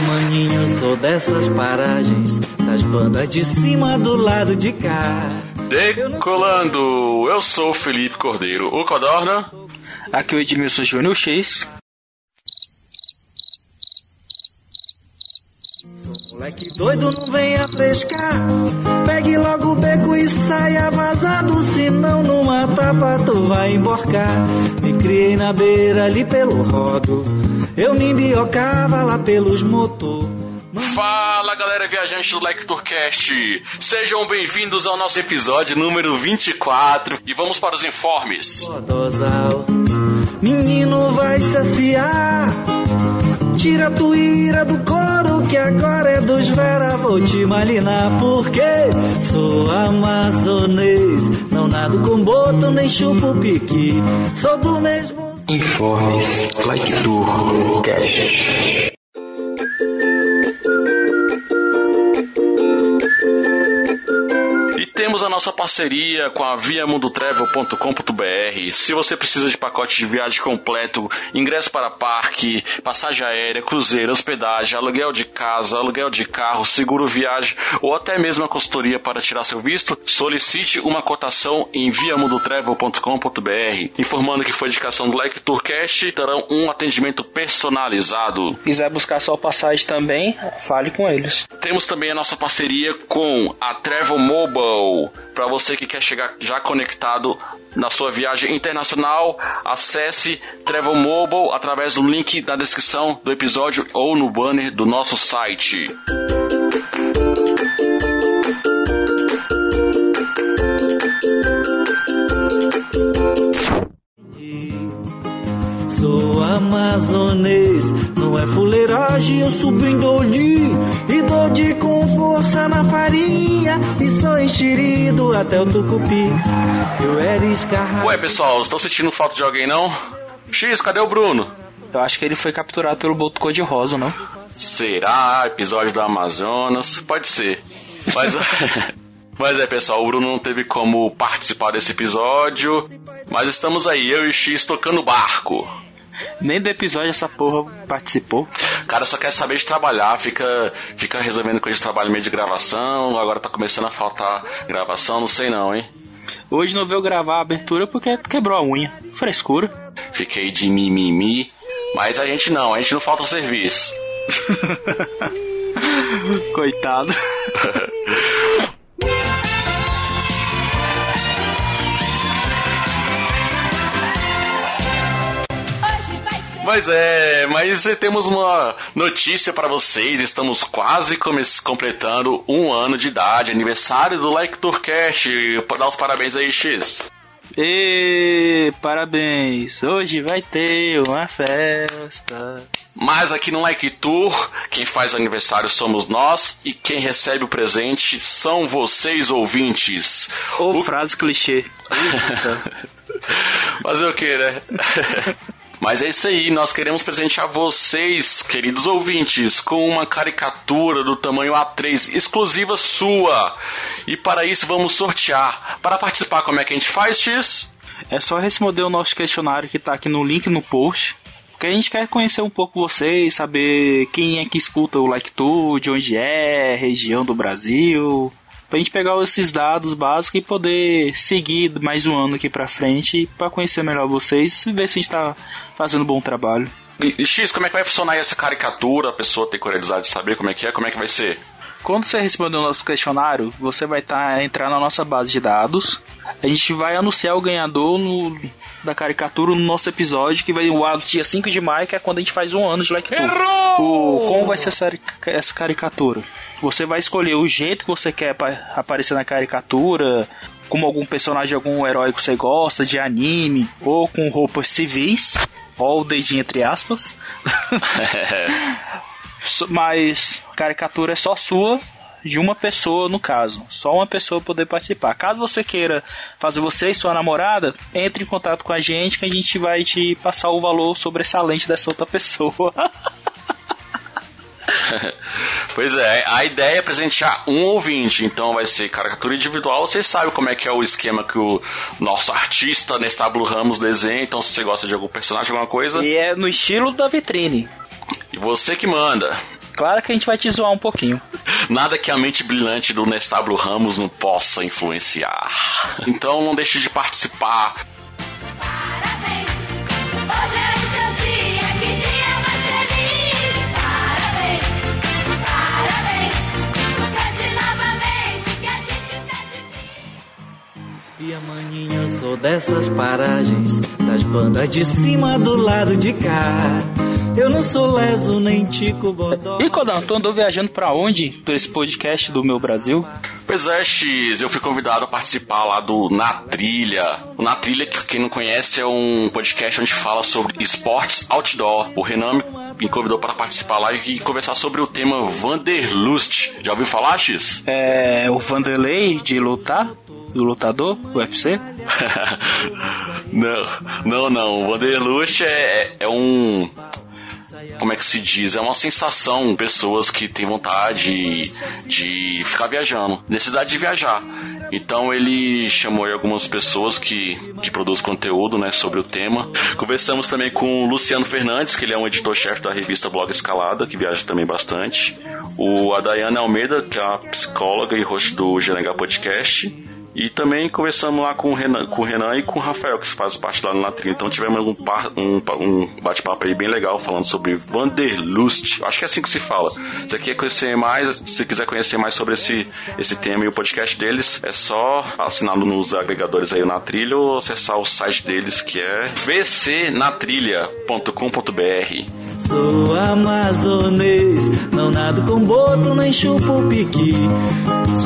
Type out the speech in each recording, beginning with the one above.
Maninho, eu sou dessas paragens, das bandas de cima do lado de cá. Decolando, eu sou o Felipe Cordeiro, o Codorna. Aqui é o Edmilson Júnior X. Moleque doido, não venha frescar. Pegue logo o beco e saia vazado, senão numa tapa tu vai emborcar. Me criei na beira ali pelo rodo, eu me embiocava lá pelos motor. Fala galera viajante do Like Tourcast, sejam bem-vindos ao nosso episódio número 24 e vamos para os informes. Dosal. Menino vai saciar. Tira a tua ira do coro que agora é dos Vera. Vou te malinar porque sou amazonês. Não nado com boto nem chupo pique. Sou do mesmo. Informes Like Tour Cast. Temos a nossa parceria com a viamundotravel.com.br. Se você precisa de pacote de viagem completo, ingresso para parque, passagem aérea, cruzeiro, hospedagem, aluguel de casa, aluguel de carro, seguro viagem ou até mesmo a consultoria para tirar seu visto, solicite uma cotação em viamundotravel.com.br. Informando que foi indicação do Like Tourcast, terão um atendimento personalizado. Quiser buscar sua passagem também, fale com eles. Temos também a nossa parceria com a Travel Mobile. Para você que quer chegar já conectado na sua viagem internacional, acesse Travel Mobile através do link da descrição do episódio ou no banner do nosso site. Sou amazonês, não é fuleiragem, eu subindo-lhe e dou de com força na farinha sou enxerido até o tucupi. Eu era escarrado. Ué, pessoal, estão sentindo falta de alguém não? X, cadê o Bruno? Eu acho que ele foi capturado pelo boto cor-de-rosa, não? Será? Episódio do Amazonas? Pode ser. Mas, mas é, pessoal, o Bruno não teve como participar desse episódio. Mas estamos aí, eu e X tocando barco. Nem do episódio essa porra participou. O cara só quer saber de trabalhar, fica, fica resolvendo coisa de trabalho meio de gravação, agora tá começando a faltar gravação, não sei não, hein? Hoje não veio gravar a abertura porque quebrou a unha. Frescura. Fiquei de mimimi, mas a gente não, a gente não falta serviço. Coitado. Mas é, mas temos uma notícia para vocês. Estamos quase completando um ano de idade, aniversário do Like Tourcast. Dá os parabéns aí, X. E parabéns, hoje vai ter uma festa. Mas aqui no Like Tour, quem faz aniversário somos nós e quem recebe o presente são vocês ouvintes. Ou O- frase clichê. Fazer o que, né? Mas é isso aí, nós queremos presentear vocês, queridos ouvintes, com uma caricatura do tamanho A3 exclusiva sua. E para isso vamos sortear. Para participar, como é que a gente faz, X? É só responder o nosso questionário que tá aqui no link no post. Porque a gente quer conhecer um pouco vocês, saber quem é que escuta o Like Tour, de onde é, região do Brasil. Pra gente pegar esses dados básicos e poder seguir mais um ano aqui pra frente pra conhecer melhor vocês e ver se a gente tá fazendo um bom trabalho. E, e, X, como é que vai funcionar essa caricatura? A pessoa tem curiosidade de saber como é que é, como é que vai ser? Quando você responder o nosso questionário, você vai tá, entrar na nossa base de dados. A gente vai anunciar o ganhador no, da caricatura no nosso episódio, que vai o dia 5 de maio, que é quando a gente faz um ano de Like O Como vai ser essa, essa caricatura? Você vai escolher o jeito que você quer aparecer na caricatura, como algum personagem, algum herói que você gosta, de anime, ou com roupas civis, ou o dedinho entre aspas. Mas caricatura é só sua, de uma pessoa no caso. Só uma pessoa poder participar. Caso você queira fazer você e sua namorada, entre em contato com a gente que a gente vai te passar o valor sobressalente dessa outra pessoa. pois é, a ideia é presentear um ouvinte, então vai ser caricatura individual. Vocês sabem como é que é o esquema que o nosso artista Nestábulo Ramos desenha, então se você gosta de algum personagem, alguma coisa. E é no estilo da vitrine. E você que manda. Claro que a gente vai te zoar um pouquinho. Nada que a mente brilhante do Nestábulo Ramos não possa influenciar. Então não deixe de participar. Parabéns, hoje é o seu dia, que dia mais feliz. Parabéns, parabéns, cante novamente que a gente pede. E a maninha, eu sou dessas paragens, das bandas de cima do lado de cá. Eu não sou leso nem tico bodó. E Codão, tu andou viajando para onde por esse podcast do meu Brasil? Pois é, X, eu fui convidado a participar lá do Na Trilha. O Na Trilha, que quem não conhece, é um podcast onde fala sobre esportes outdoor. O Renan me convidou para participar lá e conversar sobre o tema Vanderlust. Já ouviu falar, X? É o Vanderlei de lutar? do lutador, do UFC? não, não, não. O Vanderlust é, é, é um como é que se diz? É uma sensação, pessoas que têm vontade de ficar viajando, necessidade de viajar. Então ele chamou algumas pessoas que, que produzem conteúdo né, sobre o tema. Conversamos também com o Luciano Fernandes, que ele é um editor-chefe da revista Blog Escalada, que viaja também bastante. O a Dayana Almeida, que é uma psicóloga e host do GNH Podcast. E também conversamos lá com o, Renan, com o Renan e com o Rafael, que faz parte lá no Latrinha. Então tivemos um, um, um bate-papo aí bem legal falando sobre Vanderlust. Acho que é assim que se fala. Se quer conhecer mais, se quiser conhecer mais sobre esse, esse tema e o podcast deles, é só assinar nos agregadores aí na trilha ou acessar o site deles que é vcnatrilha.com.br. Sou amazonês, não nado com boto nem chupo piqui.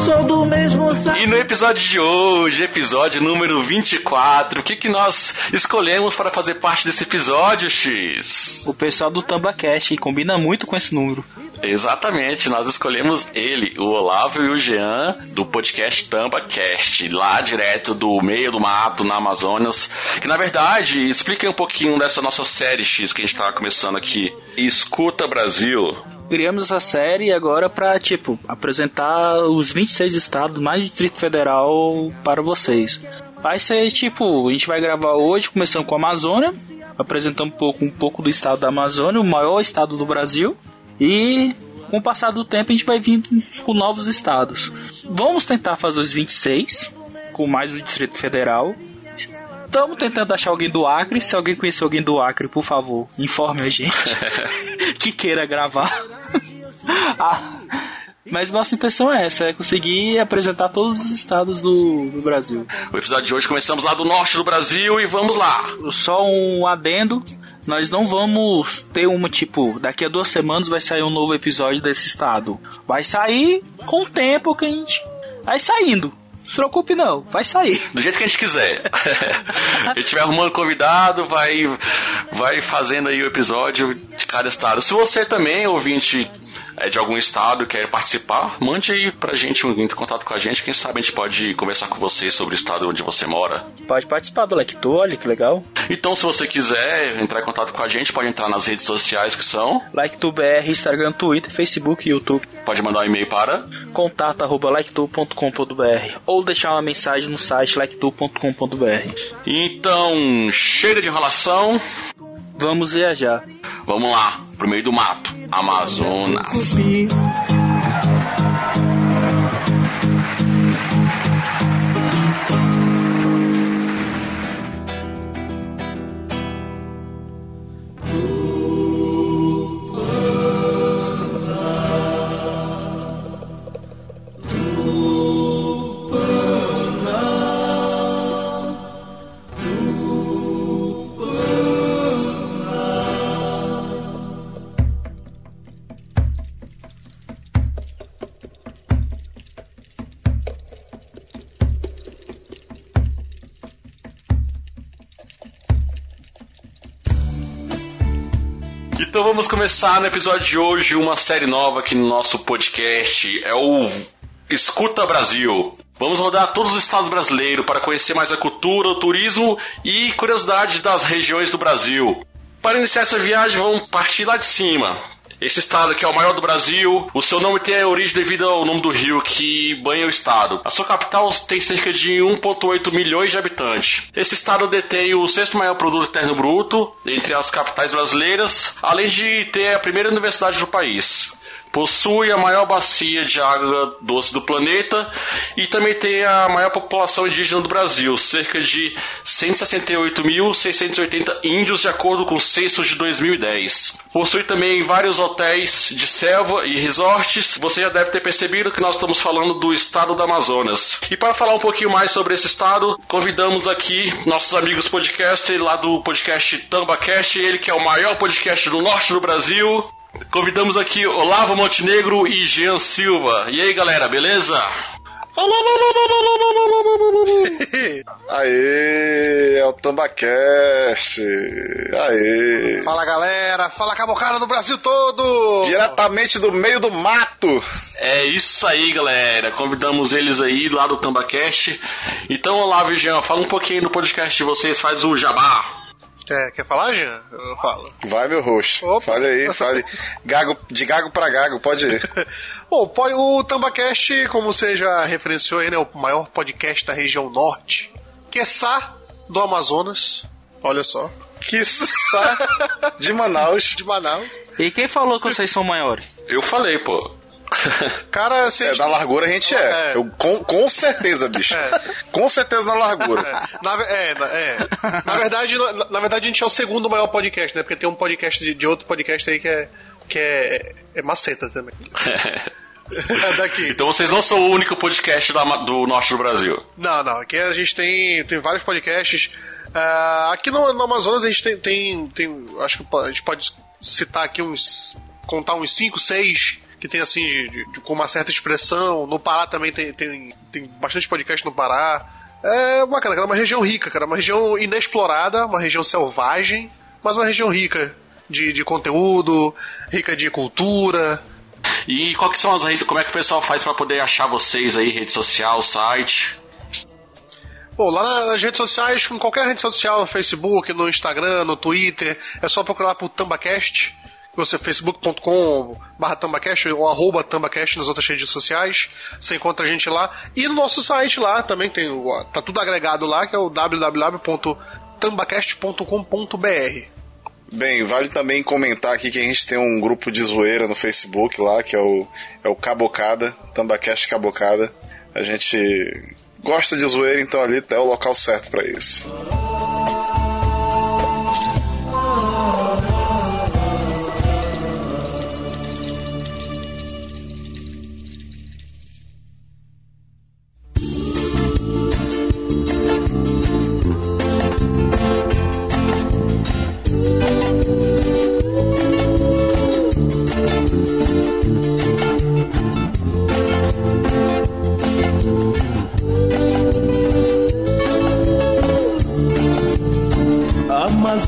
Sou do mesmo E no episódio de hoje, episódio número 24, o que, que nós escolhemos para fazer parte desse episódio, X? O pessoal do TambaCast combina muito com esse número. Exatamente, nós escolhemos ele, o Olavo e o Jean, do podcast TambaCast, lá direto do meio do mato, na Amazonas. Que na verdade, explica um pouquinho dessa nossa série X que a gente tá começando aqui. Escuta Brasil criamos essa série agora para tipo apresentar os 26 estados mais Distrito Federal para vocês. Vai ser tipo, a gente vai gravar hoje começando com a Amazônia, apresentando um pouco um pouco do estado da Amazônia, o maior estado do Brasil, e com o passar do tempo a gente vai vindo com novos estados. Vamos tentar fazer os 26 com mais o Distrito Federal Estamos tentando achar alguém do Acre. Se alguém conhecer alguém do Acre, por favor, informe a gente que queira gravar. ah, mas nossa intenção é essa, é conseguir apresentar todos os estados do, do, Brasil. O episódio de hoje começamos lá do norte do Brasil e vamos lá. Só um adendo, nós não vamos ter uma tipo, daqui a duas semanas vai sair um novo episódio desse estado. Vai sair com o tempo que a gente vai saindo. Não se preocupe não, vai sair. Do jeito que a gente quiser. a gente vai arrumando convidado, vai, vai fazendo aí o episódio de cada estado. Se você também, ouvinte, é de algum estado quer participar, mande aí pra gente um em contato com a gente. Quem sabe a gente pode conversar com você sobre o estado onde você mora. Pode participar do Lecto, olha que legal. Então, se você quiser entrar em contato com a gente, pode entrar nas redes sociais que são LikeTubeBR, Instagram, Twitter, Facebook e YouTube. Pode mandar um e-mail para contato@liketu.com.br ou deixar uma mensagem no site liketu.com.br. Então, chega de enrolação. Vamos viajar. Vamos lá, pro meio do mato, Amazonas. Então vamos começar no episódio de hoje uma série nova aqui no nosso podcast. É o Escuta Brasil. Vamos rodar todos os estados brasileiros para conhecer mais a cultura, o turismo e curiosidades das regiões do Brasil. Para iniciar essa viagem, vamos partir lá de cima. Esse estado que é o maior do Brasil, o seu nome tem origem devido ao nome do rio que banha o estado. A sua capital tem cerca de 1,8 milhões de habitantes. Esse estado detém o sexto maior produto interno bruto entre as capitais brasileiras, além de ter a primeira universidade do país possui a maior bacia de água doce do planeta e também tem a maior população indígena do Brasil, cerca de 168.680 índios, de acordo com o censo de 2010. Possui também vários hotéis de selva e resorts. Você já deve ter percebido que nós estamos falando do estado do Amazonas. E para falar um pouquinho mais sobre esse estado, convidamos aqui nossos amigos podcasters lá do podcast TambaCast, ele que é o maior podcast do norte do Brasil. Convidamos aqui Olavo Montenegro e Jean Silva. E aí, galera, beleza? Aê, é o Tambacast. Aê. Fala galera, fala cabocada do Brasil todo! Diretamente do meio do mato. É isso aí, galera. Convidamos eles aí lá do Tambacast. Então, Olavo e Jean, fala um pouquinho no podcast de vocês, faz o jabá. Quer, quer falar, Jean? Eu falo. Vai, meu rosto. Opa. Fale aí, fale. Gago, de gago pra gago, pode ir. Bom, o Tambacast, como você já referenciou aí, né, o maior podcast da região norte, quiçá do Amazonas. Olha só. Que sa de Manaus. De Manaus. E quem falou que vocês são maiores? Eu falei, pô. Cara, assim, É, na largura a gente é. É. Eu, com, com certeza, bicho. É. Com certeza na largura. Na, ve- é, na, é. na verdade, na, na verdade, a gente é o segundo maior podcast, né? Porque tem um podcast de, de outro podcast aí que é, que é, é maceta também. É daqui. Então vocês não são o único podcast do, Ama- do norte do Brasil. Não, não. Aqui a gente tem, tem vários podcasts. Ah, aqui no, no Amazonas a gente tem, tem, tem- Acho que a gente pode citar aqui uns. contar uns 5, 6 que tem assim, de- de- com uma certa expressão. No Pará também tem, tem, tem bastante podcast no Pará. É bacana, cara. É uma região rica, cara. Uma região inexplorada, uma região selvagem, mas uma região rica de, de conteúdo, rica de cultura. E qual que são as redes? Como é que o pessoal faz pra poder achar vocês aí, rede social, site? Bom, lá na- nas redes sociais, com qualquer rede social, no Facebook, no Instagram, no Twitter, é só procurar por Tambacast, você facebook.com barra Tambacast ou arroba Tambacast nas outras redes sociais, você encontra a gente lá. E no nosso site lá também tem, tá tudo agregado lá, que é o www.tambacast.com.br. Bem, vale também comentar aqui que a gente tem um grupo de zoeira no Facebook lá, que é o, é o Cabocada, Tambacast Cabocada. A gente gosta de zoeira, então ali é o local certo pra isso.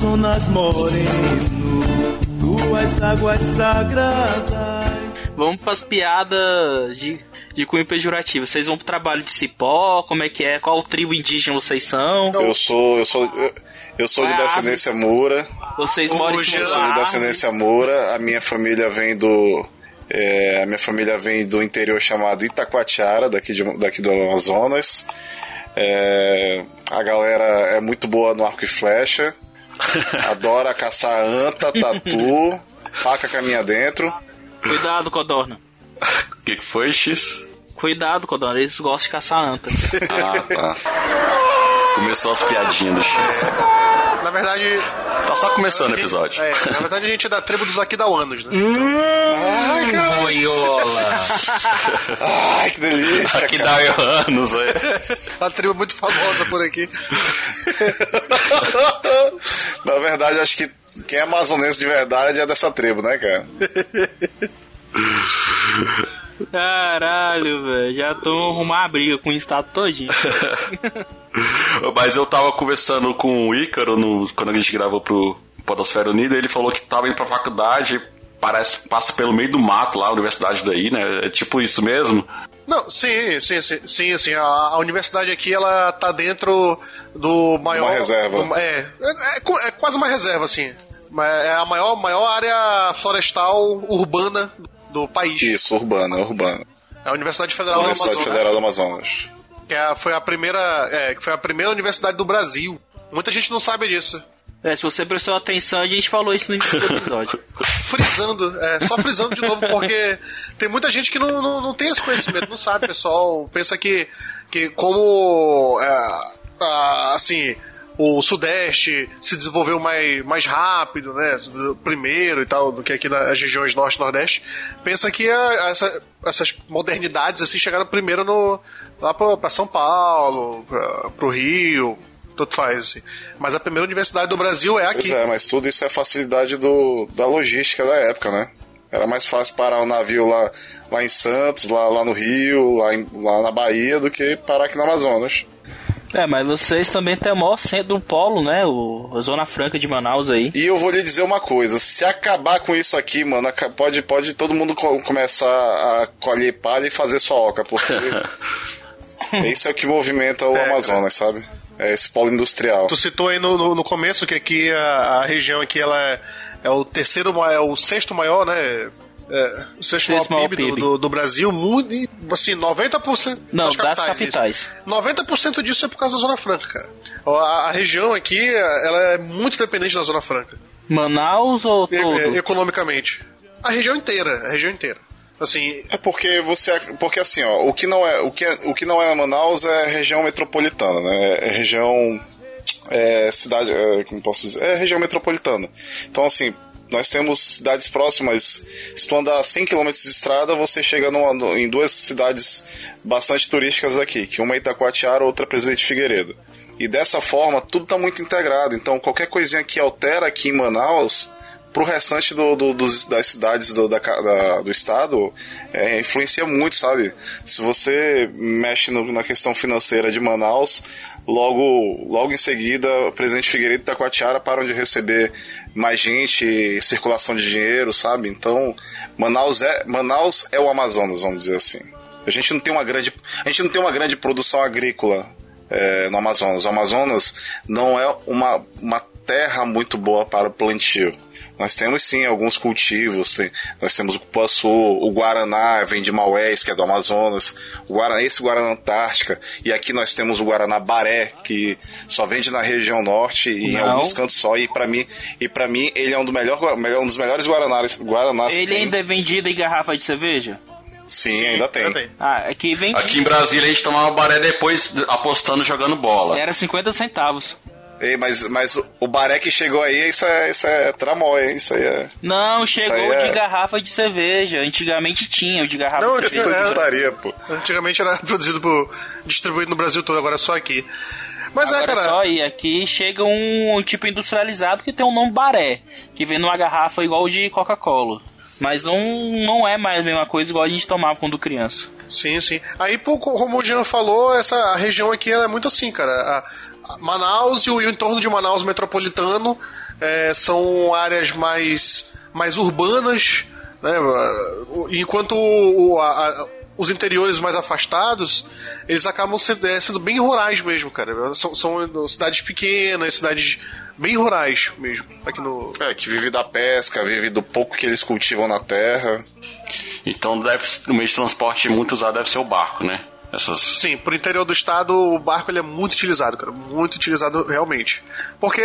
Amazonas moreno, tuas águas sagradas. Vamos pras piadas de, de cunho pejorativo. Vocês vão pro trabalho de cipó? Como é que é? Qual tribo indígena vocês são? Eu sou, eu sou, eu, eu sou de é descendência mura. Vocês moram em cima de Sou de descendência moura. A minha família vem do é, a minha família vem do interior chamado Itacoatiara, daqui, de, daqui do Amazonas. É, a galera é muito boa no arco e flecha. Adora caçar anta, tatu, faca caminha dentro. Cuidado, Codorna. O que, que foi, X? Cuidado, Codorna. Eles gostam de caçar anta. Ah, tá. Começou as piadinhas do X. Na verdade. Tá só começando o episódio. É, na verdade a gente é da tribo dos Aquidauanos, né? Boiola. Ai, que delícia, Que cara. dá anos, é. Uma tribo muito famosa por aqui. Na verdade, acho que quem é amazonense de verdade é dessa tribo, né, cara? Caralho, velho. Já tô arrumar a briga com o estado todinho. Mas eu tava conversando com o Ícaro no, quando a gente gravou pro Podosfera Unida, ele falou que tava indo pra faculdade, parece passa pelo meio do mato lá, a universidade daí, né? É tipo isso mesmo. Não, sim, sim, sim, sim, assim, a, a universidade aqui, ela tá dentro do maior... Uma reserva. do- é, é, é, é quase uma reserva, assim. Mas É a maior, maior área florestal urbana do país. Isso, urbana, urbana. É a Universidade Federal Universidade do Amazonas. Federal do Amazonas. Que é a- foi a primeira, é, que foi a primeira universidade do Brasil. Muita gente não sabe disso. É, se você prestou atenção, a gente falou isso no início do episódio. Frisando, é, só frisando de novo, porque tem muita gente que não, não, não tem esse conhecimento, não sabe, pessoal. Pensa que, que como, é, a- assim, o Sudeste se desenvolveu mais, mais rápido, né, primeiro e tal, do que aqui nas regiões Norte e Nordeste, pensa que a- essa- essas modernidades, assim, chegaram primeiro no, lá pra São Paulo, pra, pro Rio, tanto faz, assim. Mas a primeira universidade do Brasil é aqui. Pois é, mas tudo isso é facilidade do, da logística da época, né? Era mais fácil parar um navio lá, lá em Santos, lá, lá no Rio, lá, em- lá na Bahia, do que parar aqui no Amazonas. É, mas vocês também têm o maior centro do polo, né? O, a Zona Franca de Manaus aí. E eu vou lhe dizer uma coisa: se acabar com isso aqui, mano, pode, pode todo mundo co- começar a colher palha e fazer sua oca, porque isso é o que movimenta o É, Amazonas, sabe? É esse polo industrial. Tu citou aí no, no, no começo que aqui a, a região aqui ela é, é o terceiro maior, é o sexto maior, né? É, o sexto, Sexto maior maior PIB, do- PIB. Do, do Brasil, muito, e, assim, 90% Não, das das capitais. capitais. isso. 90% disso é por causa da Zona Franca, cara. A, a região aqui, ela é muito dependente da Zona Franca, Manaus ou e- todo? e- economicamente. A região inteira, a região inteira. Assim, É porque você. Porque assim, ó, o que não é. O que, é, o que não é Manaus é região metropolitana, né? É região. É cidade. É, como posso dizer? É região metropolitana. Então, assim, nós temos cidades próximas. Se tu andar 100 km de estrada, você chega numa- em duas cidades bastante turísticas aqui, que uma é Itacoatiara, outra é Presidente Figueiredo. E dessa forma, tudo está muito integrado. Então, qualquer coisinha que altera aqui em Manaus, pro restante do, do- dos- das cidades do, da da- do estado, é, influencia muito, sabe? Se você mexe no- na questão financeira de Manaus, logo, logo em seguida, o presidente Figueiredo e Taquatiara param de receber mais gente, circulação de dinheiro, sabe? Então, Manaus é, Manaus é o Amazonas, vamos dizer assim. A gente não tem uma grande, a gente não tem uma grande produção agrícola é, no Amazonas. O Amazonas não é uma, uma terra muito boa para o plantio. Nós temos sim alguns cultivos, tem- nós temos o cupuaçu, o Guaraná vem de Maués, que é do Amazonas, o Guaraná, esse Guaraná Antártica, e aqui nós temos o Guaraná Baré, que só vende na região norte e em Não. alguns cantos só, e para mim, e para mim ele é um, do melhor, melhor- um dos melhores Guaranás, Guaranás que Ele tem. ainda é vendido em garrafa de cerveja? Sim, ainda tem. tem. Ah, aqui vem. Aqui em Brasília a gente tomava baré depois apostando jogando bola. Era 50 centavos. Ei, mas, mas o Baré que chegou aí, isso é, isso é tramóia, hein? Isso aí é. Não, chegou aí é- de garrafa de cerveja. Antigamente tinha o de garrafa Não, de cerveja. é, Putaria, pô. antigamente era produzido por. distribuído no Brasil todo, agora é só aqui. Mas é, Agora cara. só aí, aqui chega um, tipo industrializado que tem um nome baré, que vem numa garrafa igual o de Coca-Cola. Mas não, não é mais a mesma coisa igual a gente tomava quando criança. Sim, sim. Aí, como o Jean falou, essa a região aqui ela é muito assim, cara. Manaus e o, e o entorno de Manaus metropolitano é, são áreas mais, mais urbanas, né? O- Enquanto o- a- a- os interiores mais afastados, eles acabam sendo, é, sendo bem rurais mesmo, cara. São, são cidades pequenas, cidades bem rurais mesmo, aqui no... É, que vive da pesca, vive do pouco que eles cultivam na terra. Então deve, o meio de transporte muito usado deve ser o barco, né? Essas. Sim, pro interior do estado o barco ele é muito utilizado, cara, muito utilizado realmente. Porque,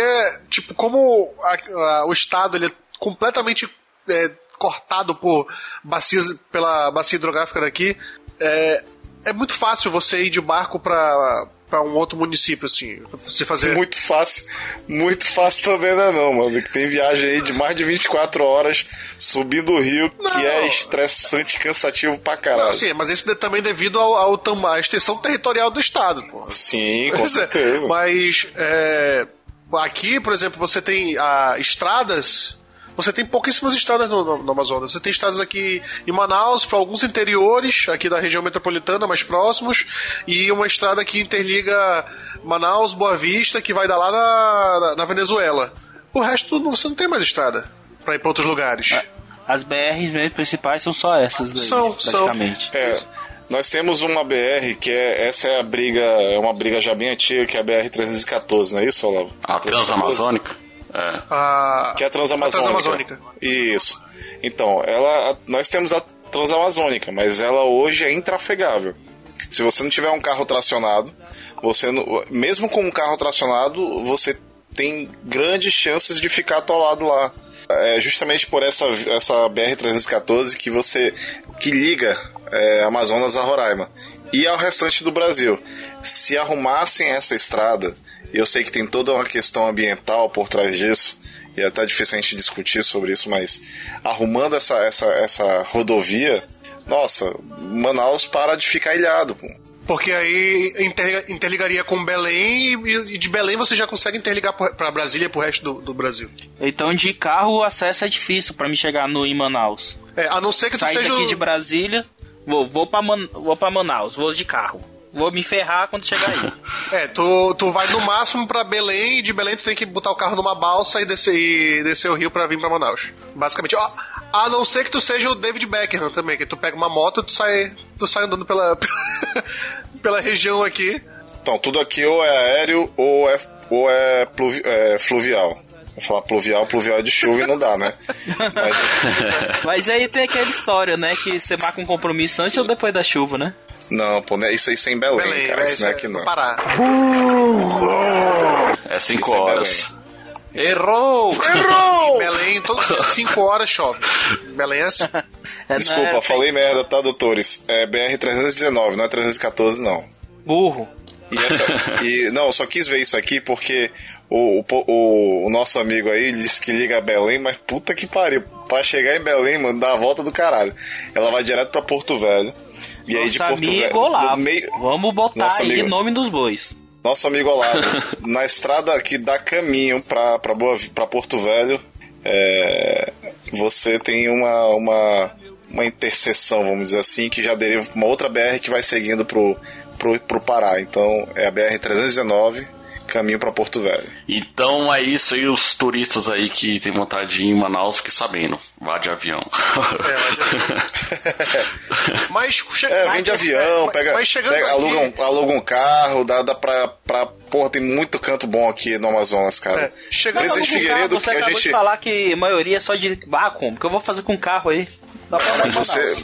tipo, como a- a- o estado ele é completamente é, cortado por bacias, pela bacia hidrográfica daqui, é, é muito fácil você ir de barco pra, pra um outro município, assim, se fazer... Muito fácil, muito fácil também não é não, mano. Que tem viagem aí de mais de 24 horas subindo o rio, Não. que é estressante cansativo pra caralho. Não, sim, mas isso é também devido ao, ao tam- à extensão territorial do estado, porra. Sim, com é, certeza. Mas é, aqui, por exemplo, você tem ah, estradas. Você tem pouquíssimas estradas no, no- no Amazonas. Você tem estradas aqui em Manaus, para alguns interiores, aqui da região metropolitana, mais próximos, e uma estrada que interliga Manaus, Boa Vista, que vai dar lá na, na Venezuela. O resto você não tem mais estrada pra ir pra outros lugares. As BRs mesmo principais são só essas daí, São, são. praticamente. É, nós temos uma BR que é essa é a briga, é uma briga já bem antiga, que é a BR 314, não é isso, Olavo? A Transamazônica? É. A, Que é a Transamazônica. A Transamazônica. Isso. Então, ela, a- nós temos a Transamazônica, mas ela hoje é intrafegável. Se você não tiver um carro tracionado, você não- mesmo com um carro tracionado, você tem grandes chances de ficar atolado lá. É justamente por essa, essa BR-314 que você que liga é, Amazonas a Roraima e ao restante do Brasil. Se arrumassem essa estrada, eu sei que tem toda uma questão ambiental por trás disso, e é até difícil a gente discutir sobre isso, mas arrumando essa, essa, essa rodovia, nossa, Manaus para de ficar ilhado. pô. Porque aí inter- interligaria com Belém e, e de Belém você já consegue interligar pra Brasília e pro resto do, do Brasil. Então de carro o acesso é difícil pra me chegar no em Manaus. É, a não ser que tu Sair seja. daqui o- de Brasília, vou, vou, pra Man, vou pra Manaus, vou de carro. Vou me ferrar quando chegar aí. É, tu, tu vai no máximo pra Belém e de Belém tu tem que botar o carro numa balsa e descer, e descer o rio pra vir pra Manaus. Basicamente. Ó, a não ser que tu seja o David Beckham também, que tu pega uma moto e tu sai, tu sai andando pela, pela região aqui. Então, tudo aqui ou é aéreo ou é, ou é, pluvi- é fluvial. Vou falar pluvial, pluvial é de chuva e não dá, né? Mas, Mas aí tem aquela história, né? Que você marca um compromisso antes ou depois da chuva, né? não, pô, né? isso aí sem Belém, Belém, cara. Isso não é aqui não. Pará. É 5 Isso é horas. Errou! Errou! Belém, todo dia 5 horas chove. Belém é assim. É, Desculpa, né, falei merda, tá, doutores? É BR-319, não é 314, não. Burro. E essa, e, não, eu só quis ver isso aqui porque o, o, o- o nosso amigo aí ele disse que liga a Belém, mas puta que pariu. Pra chegar em Belém, mano, dá a volta do caralho. Ela vai direto pra Porto Velho. E aí de Nosso Porto amigo Velho. Olavo. meio- Vamos botar Nosso aí amigo. nome dos bois. Nosso amigo Olavo, na estrada que dá caminho pra, pra, Boa, pra Porto Velho, é, você tem uma, uma, uma interseção, vamos dizer assim, que já deriva pra uma outra BR que vai seguindo pro, pro, pro Pará. Então é a BR-319, caminho pra Porto Velho. Então é isso aí, os turistas aí que tem vontade de ir em Manaus, fiquem sabendo. Vá de avião. Mas. che- É, vem de avião, mas- pega, mas chegando pega- aluga, um, aluga um carro, dá, dá pra, pra. Porra, tem muito canto bom aqui no Amazonas, cara. É, chegando Presidente Figueiredo, Você que a acabou gente. de falar que a maioria é só de. Ah, como? que eu vou fazer com carro aí? Dá pra andar Mas você.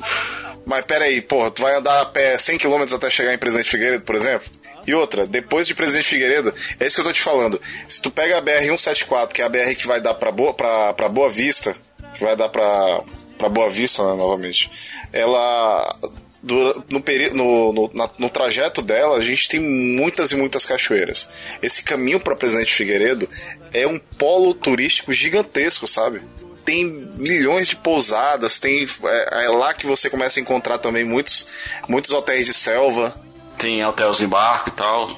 Mas pera aí, porra, tu vai andar a pé 100km até chegar em Presidente Figueiredo, por exemplo? E outra, depois de Presidente Figueiredo, é isso que eu tô te falando. Se tu pega a BR-174, que é a BR que vai dar pra Boa, pra, pra Boa Vista, que vai dar pra, pra Boa Vista, né, novamente, ela. no, no, no, no trajeto dela, a gente tem muitas e muitas cachoeiras. Esse caminho para Presidente Figueiredo é um polo turístico gigantesco, sabe? tem milhões de pousadas, tem é, é lá que você começa a encontrar também muitos, muitos hotéis de selva. Tem hotéis em barco e tal.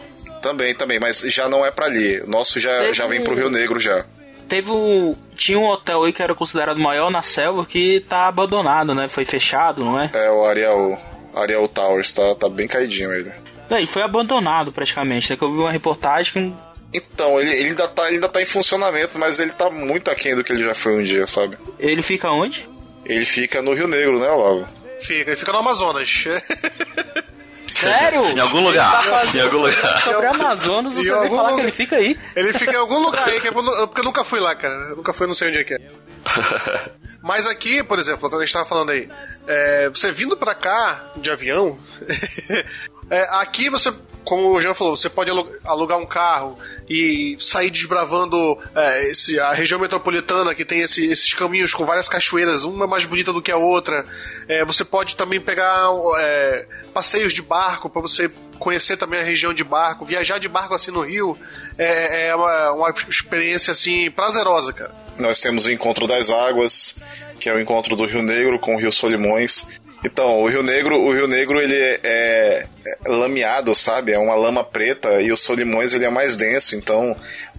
Também, também, mas já não é pra ali. O nosso já, Teve já vem pro Rio Negro já. Teve um. Tinha um hotel aí que era considerado o maior na selva que tá abandonado, né? Foi fechado, não é? É o Ariel, Ariel Towers, tá, tá bem caidinho ele. É, Ele foi abandonado praticamente, né? Que eu vi uma reportagem que Então, ele, ele, ainda tá, ele ainda tá em funcionamento, mas ele tá muito aquém do que ele já foi um dia, sabe? ele fica onde? Ele fica no Rio Negro, né, Olavo? Fica, ele fica no Amazonas. Sério? Em algum lugar. tá fazendo Em algum lugar. Sobre Amazonas, você algum falar que lugar. ele fica aí. Ele fica em algum lugar aí, que é porque eu nu- porque eu nunca fui lá, cara. Eu nunca fui, não sei onde é que é. Mas aqui, por exemplo, quando a gente tava falando aí, é, você vindo pra cá de avião, é, aqui você, como o Jean falou, você pode alu- alugar um carro e sair desbravando é, esse- a região metropolitana que tem esse- esses caminhos com várias cachoeiras, uma mais bonita do que a outra. É, você pode também pegar é, passeios de barco para você conhecer também a região de barco, viajar de barco assim no Rio é, é uma, uma experiência assim prazerosa, cara. Nós temos o Encontro das Águas, que é o encontro do Rio Negro com o Rio Solimões. Então, o Rio Negro, o Rio Negro ele é, é lameado, sabe? É uma lama preta e o Solimões ele é mais denso, então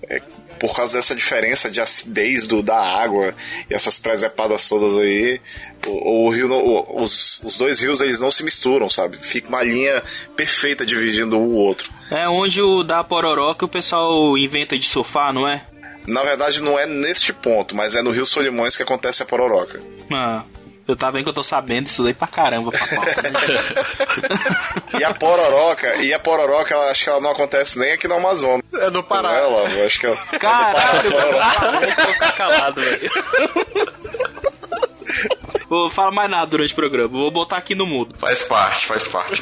é, por causa dessa diferença de acidez do, da água e essas presepadas todas aí, o, o rio, não- o- os, os dois rios eles não se misturam, sabe? Fica uma linha perfeita dividindo um o outro. É onde o da Pororó que o pessoal inventa de surfar, não é? Na verdade, não é neste ponto, mas é no Rio Solimões que acontece a pororoca. Ah, eu tava vendo que eu tô sabendo, estudei pra caramba. E a pororoca, e a pororoca, ela, acho que ela não acontece nem aqui no Amazonas. É no Pará. É? Eu acho que ela... Caralho, cara, eu vou ficar calado, velho. Vou falar mais nada durante o programa, vou botar aqui no mudo. Faz parte, faz parte.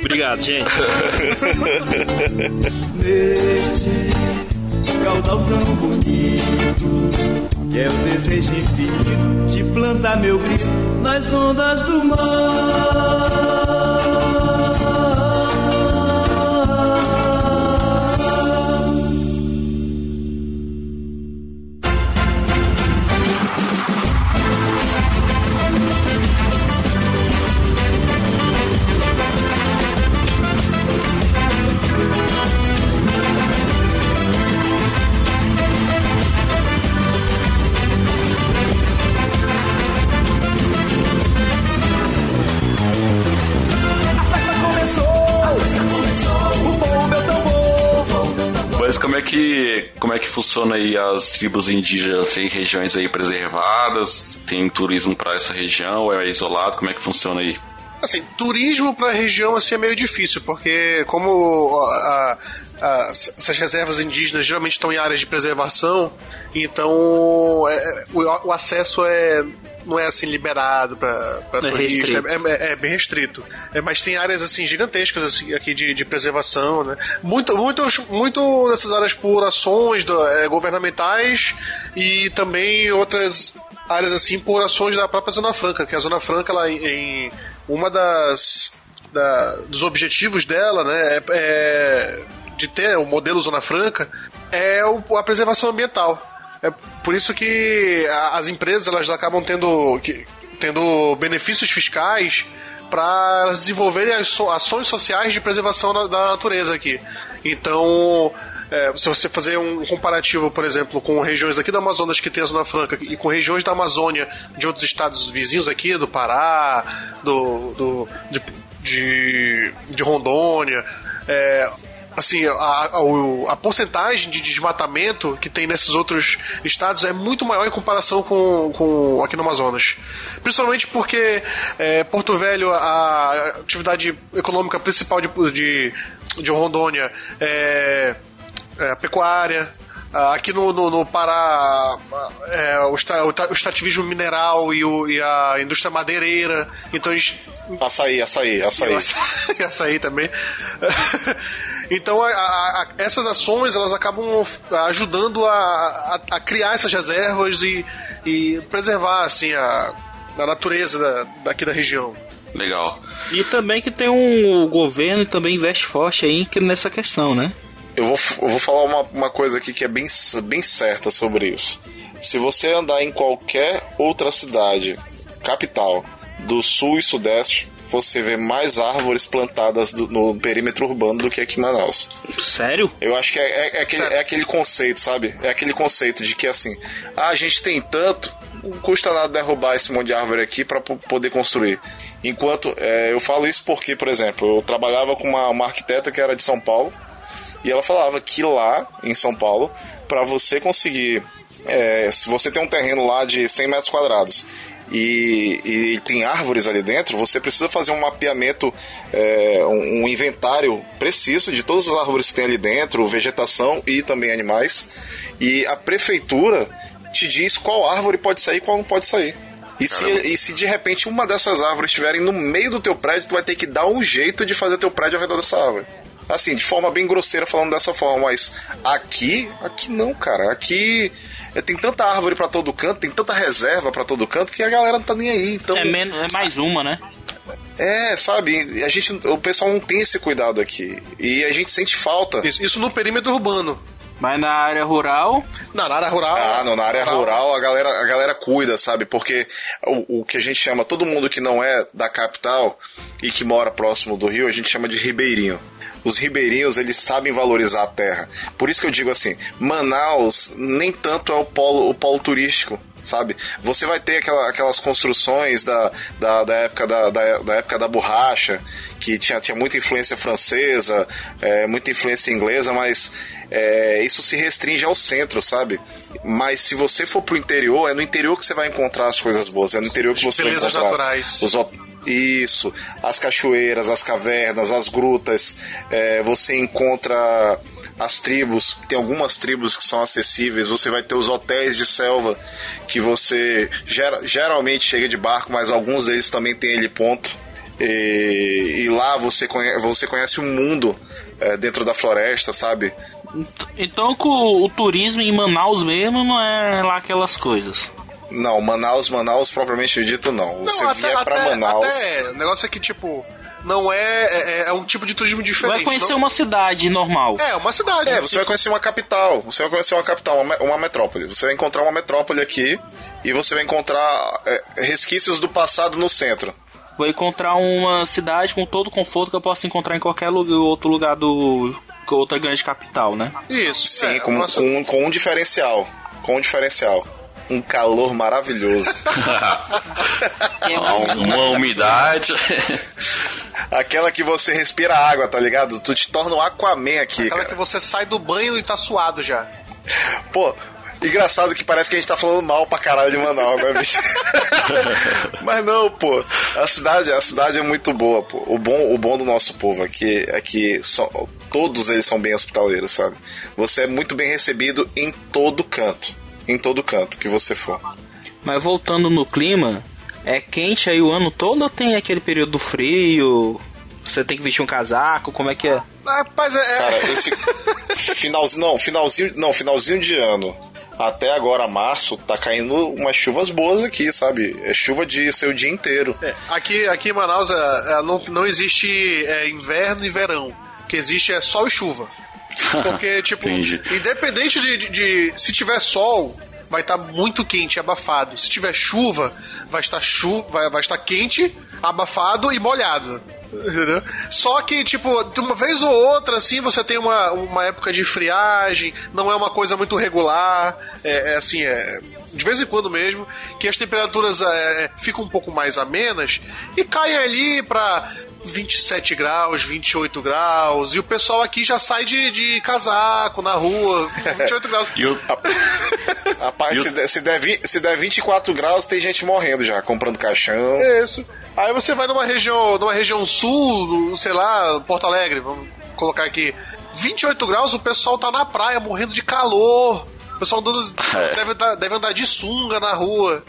Obrigado, gente. Caudal tão bonito que é o desejo infinito de plantar meu grito nas ondas do mar. Que como é que funciona aí as tribos indígenas? Tem regiões aí preservadas? Tem turismo para essa região? É isolado? Como é que funciona aí? Assim, turismo pra região assim, é meio difícil, porque como a- a- essas reservas indígenas geralmente estão em áreas de preservação, então é- o, o acesso é não é assim liberado para É turista, é, é- é bem restrito. É, mas tem áreas assim gigantescas assim, aqui de, de preservação, né? Muito, muitos, muito nessas áreas por ações do- é, governamentais e também outras áreas assim por ações da própria Zona Franca, que a Zona Franca ela em, em uma das da- dos objetivos dela, né, é, é de ter o modelo Zona Franca é o- a preservação ambiental. É por isso que a- as empresas elas acabam tendo, que- tendo benefícios fiscais para elas desenvolverem as so- ações sociais de preservação da, da natureza aqui. Então, é, se você fazer um comparativo, por exemplo, com regiões aqui do Amazonas que tem a Zona Franca e com regiões da Amazônia de outros estados vizinhos aqui, do Pará, do, do- de, de, de Rondônia, é, assim, a, a, a porcentagem de desmatamento que tem nesses outros estados é muito maior em comparação com, com aqui no Amazonas. Principalmente porque é, Porto Velho, a atividade econômica principal de, de, de Rondônia é, é a pecuária. Ah, Aqui no, no, no Pará, é, o, extra- o tra- o extrativismo mineral e, o- e a indústria madeireira. Então a gente Açaí, açaí, açaí. e açaí também. então, a- a- a- essas ações elas acabam ajudando a, a- a criar essas reservas e, e preservar assim a, a natureza da, daqui da região. Legal. E também que tem um o governo que também investe forte aí nessa questão, né? Eu vou, eu vou falar uma, uma coisa aqui que é bem, bem certa sobre isso. Se você andar em qualquer outra cidade, capital, do sul e sudeste, você vê mais árvores plantadas do- no perímetro urbano do que aqui em Manaus. Sério? Eu acho que é, é- é aquele, é aquele conceito, sabe? É aquele conceito de que assim, ah, a gente tem tanto, não custa nada derrubar esse monte de árvore aqui para poder construir. Enquanto é, eu falo isso porque, por exemplo, eu trabalhava com uma, uma arquiteta que era de São Paulo e ela falava que lá em São Paulo, para você conseguir, é, se você tem um terreno lá de 100 metros quadrados e, e tem árvores ali dentro, você precisa fazer um mapeamento, é, um, um inventário preciso de todas as árvores que tem ali dentro, vegetação e também animais. E a prefeitura te diz qual árvore pode sair e qual não pode sair. E se, e se de repente uma dessas árvores estiverem no meio do teu prédio, tu vai ter que dar um jeito de fazer teu prédio ao redor dessa árvore. Assim, de forma bem grosseira falando dessa forma, mas aqui, aqui não, cara. Aqui é, tem tanta árvore pra todo canto, tem tanta reserva pra todo canto que a galera não tá nem aí. Então, É, menos, é mais uma, né? é, sabe, a gente, o pessoal não tem esse cuidado aqui. E a gente sente falta. Isso, isso no perímetro urbano. Mas na área rural, Na, na área rural. Ah, não, na área rural a galera, a galera cuida, sabe? Porque o, o que a gente chama, todo mundo que não é da capital e que mora próximo do rio, a gente chama de ribeirinho. Os ribeirinhos, eles sabem valorizar a terra. Por isso que eu digo assim, Manaus nem tanto é o polo, o polo turístico. sabe? Você vai ter aquela, aquelas construções da, da, da época da, da, da, época da borracha, que tinha, tinha muita influência francesa, é, muita influência inglesa, mas é, isso se restringe ao centro, sabe? Mas se você for pro interior, é no interior que você vai encontrar as coisas boas, é no interior que você vai encontrar naturais. os isso, as cachoeiras, as cavernas, as grutas, é, você encontra as tribos, tem algumas tribos que são acessíveis, você vai ter os hotéis de selva que você ger, geralmente chega de barco, mas alguns deles também tem heliponto. E, e lá você conhece, você conhece o mundo é, dentro da floresta, sabe? Então o, o turismo em Manaus mesmo não é lá aquelas coisas. Não, Manaus, Manaus propriamente dito não. Você até, vier pra Manaus. Até, o negócio é que, tipo, não é, é, é, um tipo de turismo diferente. Vai conhecer não... uma cidade normal. É, uma cidade. É, você vai conhecer uma capital. Você vai conhecer uma capital, uma, uma metrópole. Você vai encontrar uma metrópole aqui e você vai encontrar é, resquícios do passado no centro. Vou encontrar uma cidade com todo o conforto que eu posso encontrar em qualquer lugar, outro lugar do. outra grande capital, né? Isso. Sim, é, com, nossa... com, com um diferencial. Com um diferencial um calor maravilhoso. uma umidade. Aquela que você respira água, tá ligado? Tu te torna um Aquaman aqui, Aquela cara. que você sai do banho e tá suado já. Pô, Engraçado que parece que a gente tá falando mal pra caralho de Manaus, né, bicho? Mas não, pô. A cidade, a cidade é muito boa, pô. O bom, o bom do nosso povo aqui é que só, todos eles são bem hospitaleiros, sabe? Você é muito bem recebido em todo canto em todo canto que você for. Mas voltando no clima, é quente aí o ano todo ou tem aquele período frio? Você tem que vestir um casaco, como é que é? Rapaz, é. é... Cara, esse finalzinho, não, finalzinho, não, finalzinho de ano. Até agora, março, tá caindo umas chuvas boas aqui, sabe? É chuva de ser o dia inteiro. É, aqui, aqui em Manaus é, é, não, não existe é, inverno e verão. O que existe é sol e chuva. Porque, tipo, independente de, de, de, Se tiver sol, vai estar tá muito quente, abafado. Se tiver chuva, vai estar chuva, vai, vai estar quente, abafado e molhado. Só que, tipo, de uma vez ou outra, assim, você tem uma, uma época de friagem, não é uma coisa muito regular, é, é assim, é de vez em quando mesmo, que as temperaturas é, ficam um pouco mais amenas e caem ali para 27 graus, 28 graus, e o pessoal aqui já sai de, de casaco na rua, 28 graus. E o... Rapaz, se, der, se, der, se der 24 graus, tem gente morrendo já, comprando caixão. Isso. Aí você vai numa região, numa região sul, sei lá, Porto Alegre, vamos colocar aqui. 28 graus, o pessoal tá na praia morrendo de calor. O pessoal andando, é. deve, deve andar de sunga na rua.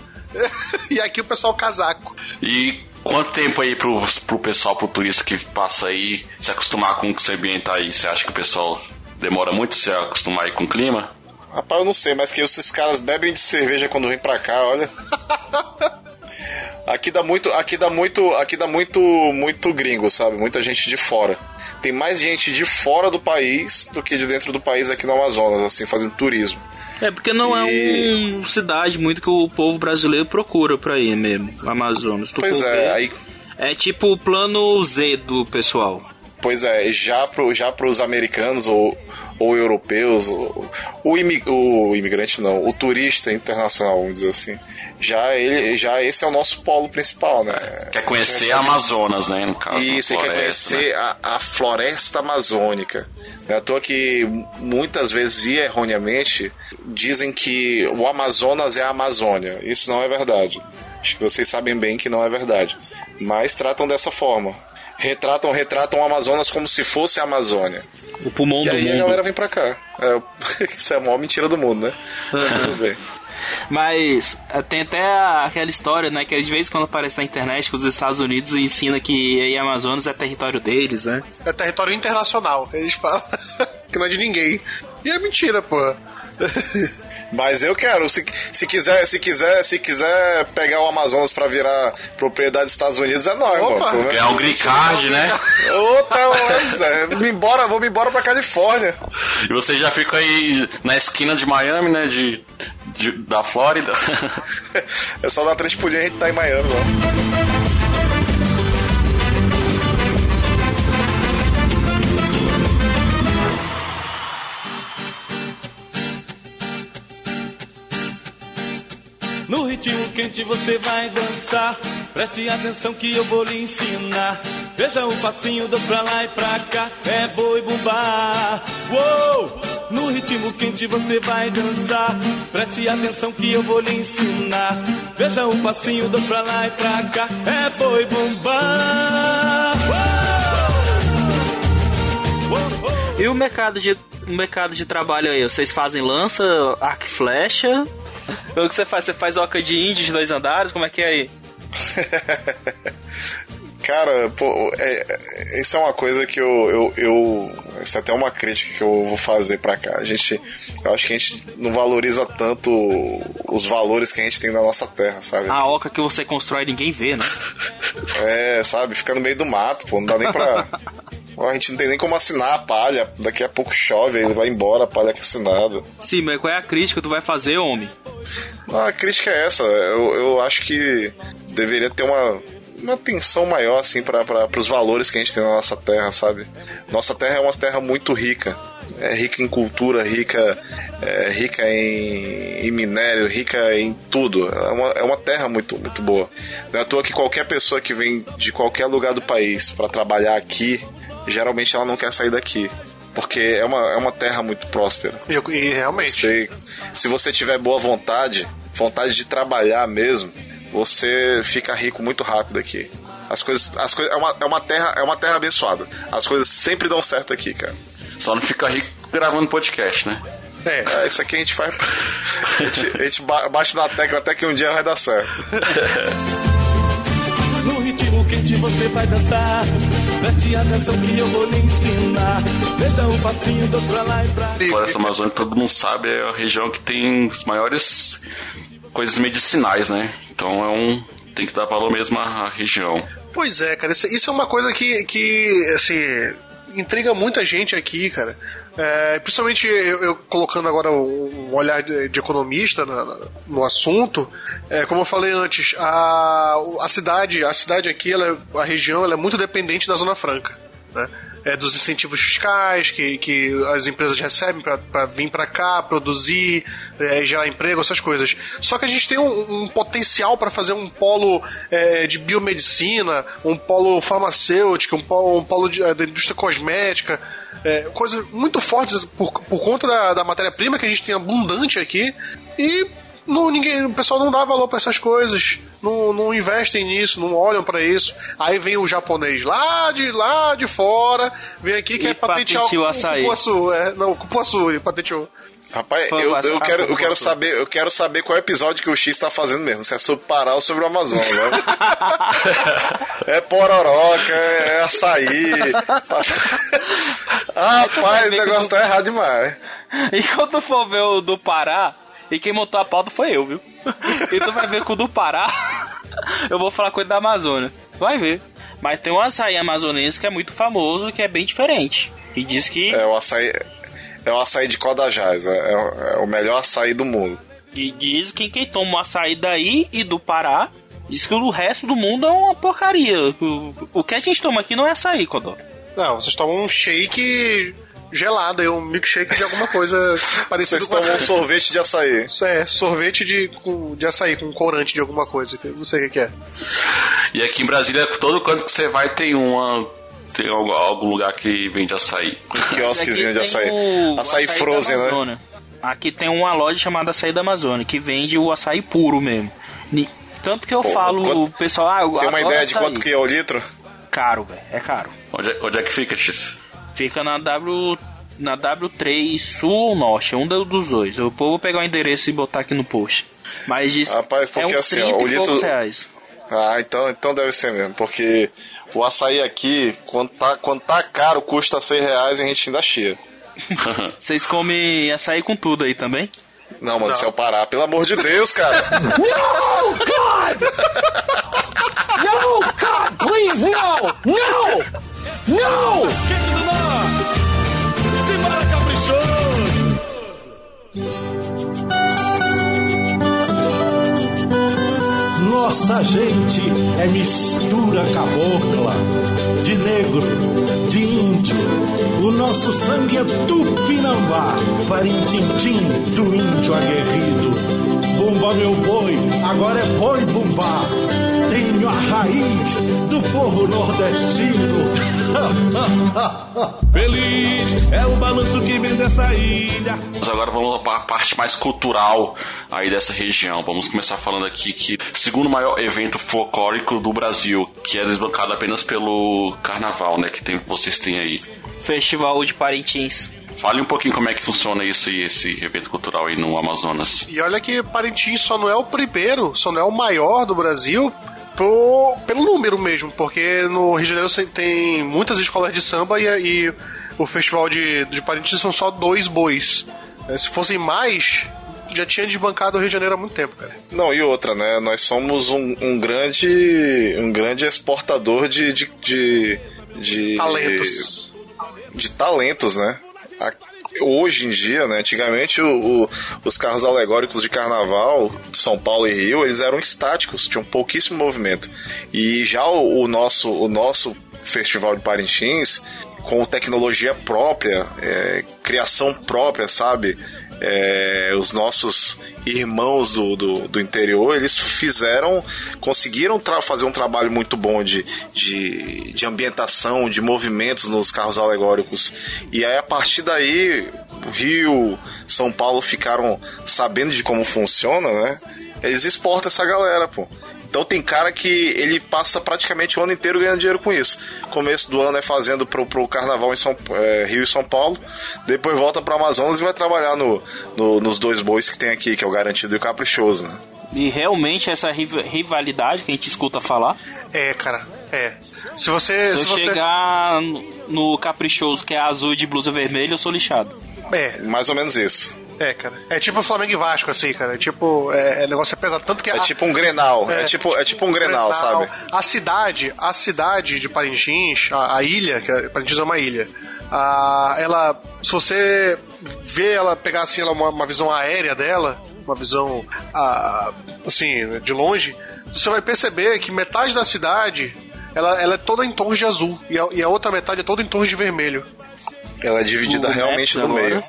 e aqui o pessoal casaco. E Quanto tempo aí pro, pro pessoal, pro turista que passa aí, se acostumar com esse ambiente aí? Você acha que o pessoal demora muito se acostumar aí com o clima? Rapaz, eu não sei, mas que esses caras bebem de cerveja quando vêm pra cá, olha. aqui dá muito, aqui dá muito, aqui dá muito, muito gringo, sabe? Muita gente de fora. Tem mais gente de fora do país do que de dentro do país aqui no Amazonas, assim, fazendo turismo. É porque não é e... é uma cidade muito que o povo brasileiro procura pra ir mesmo, Amazonas. Tu pois é, aí... É tipo o plano Z do pessoal. Pois é, já, pro, já pros americanos ou, ou europeus, o, o, imig, o imigrante não, o turista internacional, vamos dizer assim, já, ele, já esse é o nosso polo principal, né? Quer conhecer a Amazonas, né? No caso, Isso, floresta, quer conhecer né? a, a, floresta amazônica. Eu tô que muitas vezes e erroneamente dizem que o Amazonas é a Amazônia. Isso não é verdade. Acho que vocês sabem bem que não é verdade. Mas tratam dessa forma. Retratam, retratam o Amazonas como se fosse a Amazônia. O pulmão e do aí mundo. a galera vem pra cá. É, isso é a maior mentira do mundo, né? Vamos ver. Mas eh, tem até aquela história, né? Que de vez em quando aparece na internet que os Estados Unidos ensina que aí Amazonas é território deles, né? É território internacional. Eles falam que não é de ninguém. E é mentira, pô. Mas eu quero, se, se quiser, se quiser, se quiser pegar o Amazonas para virar propriedade dos Estados Unidos, é nóis, Opa, mano. É um green card, né? Opa, é, vou me embora, vou me embora pra Califórnia. E você já fica aí na esquina de Miami, né? De, da Flórida. é só dar três pulinhos e a gente tá em Miami, ó. ritmo quente você vai dançar. Preste atenção que eu vou lhe ensinar. Veja o passinho do pra lá e pra cá. É boi bumbá. Uou! No ritmo quente você vai dançar. Preste atenção que eu vou lhe ensinar. Veja o passinho do pra lá e pra cá. É boi bumbá. E o mercado de o mercado de trabalho aí? Vocês fazem lança, arco e flecha? O que você faz? Você faz oca de índio de dois andares? Como é que é aí? Cara, pô, é, é, isso é uma coisa que eu, eu, eu. Isso é até uma crítica que eu vou fazer pra cá. A gente. Eu acho que a gente não valoriza tanto os valores que a gente tem na nossa terra, sabe? A oca que você constrói ninguém vê, né? É, sabe? Fica no meio do mato, pô. Não dá nem pra. A gente não tem nem como assinar a palha. Daqui a pouco chove, aí ele vai embora, a palha que é assinada. Sim, mas qual é a crítica que tu vai fazer, homem? Não, a crítica é essa. Eu, eu acho que deveria ter uma, uma atenção maior, assim, para os valores que a gente tem na nossa terra, sabe? Nossa terra é uma terra muito rica. É rica em cultura, rica, é, rica em, em minério, rica em tudo. É uma, é uma terra muito, muito boa. Não é à toa que qualquer pessoa que vem de qualquer lugar do país para trabalhar aqui, geralmente ela não quer sair daqui. Porque é uma, é uma terra muito próspera. E, e realmente. Você, se você tiver boa vontade, vontade de trabalhar mesmo, você fica rico muito rápido aqui. As coisas, as coisas é, uma, é uma terra, é uma terra abençoada. As coisas sempre dão certo aqui, cara. Só não fica rico gravando podcast, né? É. É, isso aqui a gente faz. A gente, a gente ba- bate na tecla até que um dia vai dar certo. No ritmo quente você vai dançar. Preste atenção que eu vou lhe ensinar. Veja o passinho do pra lá e pra cá. Floresta Amazônica, todo mundo sabe, é a região que tem as maiores coisas medicinais, né? Então é um. Tem que dar valor mesmo à região. Pois é, cara, isso, é uma coisa que, que assim, intriga muita gente aqui, cara. É, principalmente eu, eu colocando agora um um olhar de, de economista na- na- no assunto, é, como eu falei antes, a, a cidade, a cidade aqui, ela, é- a região, ela é muito dependente da Zona Franca, né? É, dos incentivos fiscais que, que as empresas recebem para vir para cá, produzir, é, gerar emprego, essas coisas. Só que a gente tem um, um potencial para fazer um polo é, de biomedicina, um polo farmacêutico, um polo, um polo de- da indústria cosmética, é, coisas muito fortes por, por conta da, da matéria-prima que a gente tem abundante aqui. E não, ninguém, o pessoal não dá valor para essas coisas, não, não investem nisso, não olham para isso. Aí vem o japonês lá de lá de fora, vem aqui que E é patentear patenteou o açaí. cupuaçu, é, não, o cupuaçu, ele patenteou. Rapaz, eu, eu quero, eu quero saber, eu quero saber qual episódio que o X tá fazendo mesmo. Se é sobre Pará ou sobre o Amazonas, né? É pororoca, é açaí. Rapaz, o negócio tá errado demais. E quando tu for ver o do Pará, e quem montou a pauta foi eu, viu? E tu vai ver que o do Pará, eu vou falar coisa da Amazônia. Vai ver. Mas tem um açaí amazonense que é muito famoso, que é bem diferente. E diz que. É o açaí. É o açaí de Codajás, é, é- é o melhor açaí do mundo. E diz que quem toma o açaí daí e do Pará, diz que o resto do mundo é uma porcaria. O, o que a gente toma aqui não é açaí, Codó. Não, vocês tomam um shake gelado, aí, um milkshake de alguma coisa parecida Vocês com tomam um açaí. sorvete de açaí. Isso é, sorvete de, com- de açaí, com corante de alguma coisa, não sei o que é. E aqui em Brasília, todo canto que você vai tem uma. Tem algum, algum lugar que vende açaí. Quiosquezinho de açaí. o Açaí da frozen, né? Aqui tem uma loja chamada Açaí da Amazônia, que vende o açaí puro mesmo. Tanto que eu Pô, falo, quanto- o pessoal, ah, eu Tem uma ideia de açaí. quanto que é o litro? Caro, velho, é caro. Onde é, onde é que fica, X? Fica na W na W3 Sul ou Norte, um do- dos dois. Eu vou pegar o endereço e botar aqui no post. Mas diz, Rapaz, porque é uns assim, ó, 30 o litro- reais. Ah, então, então deve ser mesmo, porque o açaí aqui, quando tá, quando tá caro, custa 100 reais e a gente ainda chia. Vocês comem açaí com tudo aí também? Não, mano, se eu parar, pelo amor de Deus, cara. No, God, please, no! No! No! Quente do Norte! Simbora, caprichoso! Nossa gente é mistura cabocla, de negro, de índio. O nosso sangue é tupinambá, parintintim do índio aguerrido. Bumba, meu boi, agora é boi bumbá. Tenho a raiz do povo nordestino. Feliz é o balanço que vem dessa ilha. Mas agora vamos para a parte mais cultural aí dessa região. Vamos começar falando aqui que segundo maior evento folclórico do Brasil, que é desbancado apenas pelo carnaval, né, que tem, vocês têm aí. Festival de Parintins. Fale um pouquinho como é que funciona isso e esse evento cultural aí no Amazonas. E olha que Parintins só não é o primeiro, só não é o maior do Brasil, por, pelo número mesmo, porque no Rio de Janeiro tem muitas escolas de samba e, e o festival de, de Parintins são só dois bois. É, Se fossem mais, já tinha desbancado o Rio de Janeiro há muito tempo, cara. Não, e outra, né? Nós somos um, um grande um grande exportador de, de, de, de- Talentos. de talentos, né? A- Hoje em dia, né? Antigamente o- o- os carros alegóricos de carnaval São Paulo e Rio, eles eram estáticos, tinham pouquíssimo movimento. E já o, o nosso o nosso festival de Parintins com tecnologia própria, é, criação própria, sabe? É, os nossos irmãos do, do, do interior, eles fizeram, conseguiram fazer um trabalho muito bom de, de, de ambientação, de movimentos nos carros alegóricos. E aí, a partir daí, Rio, São Paulo ficaram sabendo de como funciona, né? Eles exportam essa galera, pô. Então tem cara que ele passa praticamente o ano inteiro ganhando dinheiro com isso. Começo do ano é fazendo pro, pro carnaval em São, é, Rio e São Paulo, depois volta pro Amazonas e vai trabalhar no, no- nos dois bois que tem aqui, que é o garantido e o caprichoso, né? E realmente essa riv- rivalidade que a gente escuta falar, É, cara, é. Se você. se Se eu você chegar no- no caprichoso que é azul de blusa vermelha, eu sou lixado. é, Mais ou menos isso. É, cara. É tipo Flamengo e Vasco, assim, cara. É tipo. É, é negócio é pesado. Tanto que É a- tipo um grenal, é, tipo, é tipo um grenal, sabe? A cidade, a cidade de Parintins, a, a ilha, que é, Parintins é uma ilha. a- ela, se você vê ela pegar assim ela, uma, uma visão aérea dela, uma visão ah, assim de longe, você vai perceber que metade da cidade ela, ela é toda em tons de azul e a, e a outra metade é toda em tons de vermelho. Ela é dividida Google realmente no agora.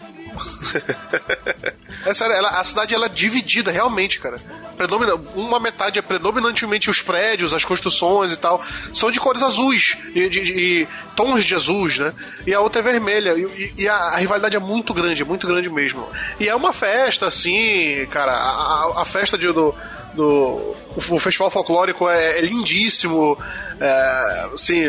É sério, ela- a cidade ela é dividida realmente, cara. Predomina, uma metade é predominantemente os prédios, as construções e tal, são de cores azuis, e, de, de- tons de azuis, né? E a outra é vermelha. E, e- a, a rivalidade é muito grande, é muito grande mesmo. E é uma festa, assim, cara. A, a- a festa de, do. do o, festival folclórico é, é lindíssimo. É, assim,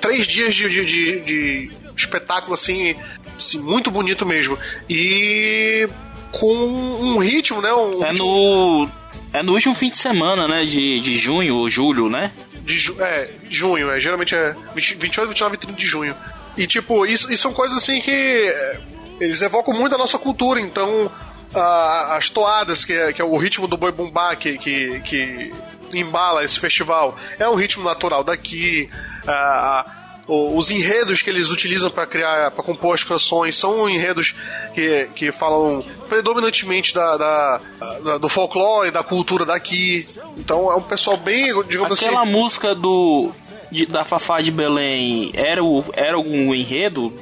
três dias de, de, de- de espetáculo, assim, assim, muito bonito mesmo. E com um ritmo, né? Um É ritmo no. É no último fim de semana, né? De, de junho ou julho, né? de ju é, junho, é, geralmente é 20, 28, 29 e 30 de junho. E tipo, isso, isso são coisas assim que é, eles evocam muito a nossa cultura, então a- as toadas, que é, que é o ritmo do boi bumbá que, que, que embala esse festival, é um ritmo natural daqui. a- os enredos que eles utilizam para criar, para compor as canções, são enredos que, que falam predominantemente da, da- da- do folclore, da cultura daqui. Então é um pessoal bem, digamos Aquela assim. música do. de- da Fafá de Belém era, o, era algum enredo?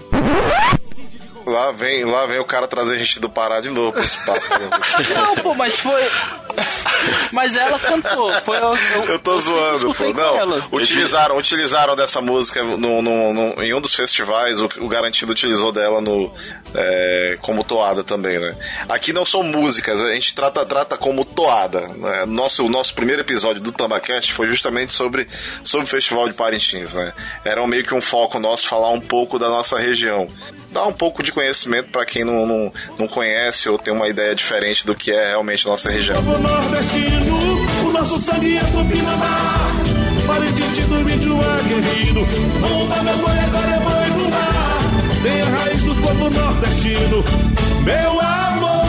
Lá vem, lá vem o cara trazer gente do Pará de novo pra esse papo. né? Não, pô, mas foi. Mas ela cantou. Foi, eu, Eu tô zoando, escutei pô. Não, utilizaram, utilizaram dessa música no, no- no- em um dos festivais, o, o Garantido utilizou dela no, é, como toada também, né? Aqui não são músicas, a gente trata, trata como toada. Né? Nosso, o nosso primeiro episódio do Tambacast foi justamente sobre, sobre o Festival de Parintins, né? Era meio que um foco nosso falar um pouco da nossa região. Dar um pouco de conhecimento para quem não, não, não conhece ou tem uma ideia diferente do que é realmente a nossa região. O nosso sangue é tupinambá. Parintins do índio aguerrido. Meu boi, agora é boi no mar. Tem a raiz do povo nordestino. Meu amor.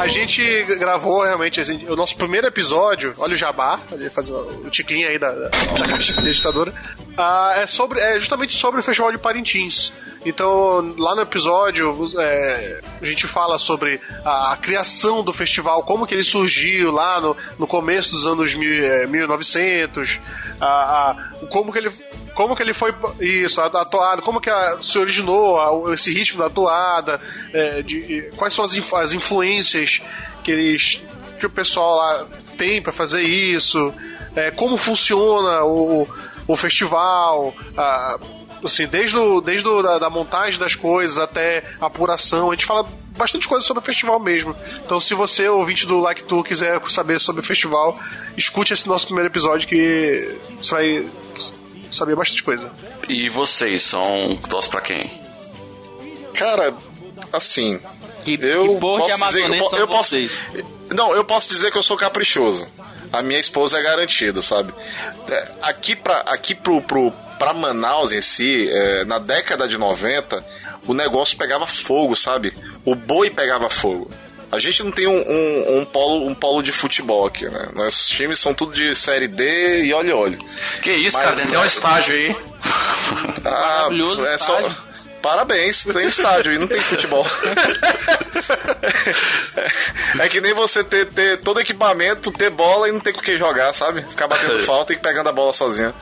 A gente gravou realmente assim, o nosso primeiro episódio, olha o jabá, ali faz o tiquinho aí da, da, da caixa digitadora, ah, é, sobre, é justamente sobre o Festival de Parintins. Então, lá no episódio, é, a gente fala sobre a, a criação do festival, como que ele surgiu lá no, no começo dos anos mil, é, 1900, a, a, como que ele como que ele foi. Isso, a, a toada, como que a, se originou a- esse ritmo da toada, é, de, de- quais são as, as influências que eles. que o pessoal lá tem pra fazer isso, é, como funciona o, o festival, a- assim, desde, o, desde o, da, da montagem das coisas até a apuração, a gente fala bastante coisa sobre o festival mesmo. Então, se você, ouvinte do Like Tour, quiser saber sobre o festival, escute esse nosso primeiro episódio que você vai saber bastante coisa. E vocês são tosse pra quem? Cara, assim. Que, eu que posso dizer eu, eu posso. vocês? Não, eu posso dizer que eu sou caprichoso. A minha esposa é garantida, sabe? É, Aqui, pra, aqui pro, pro, pra Manaus em si, é, na década de 90, o negócio pegava fogo, sabe? O boi pegava fogo. A gente não tem um, um, um polo, um polo de futebol aqui, né? Nossos times são tudo de série D e olha, olha. Que isso, Mas- cara? Tem até um estágio aí. Ah, Maravilhoso é só. Parabéns, tem estádio e não tem futebol. é que nem você ter, ter todo equipamento, ter bola e não ter com o que jogar, sabe? Ficar batendo falta e pegando a bola sozinho.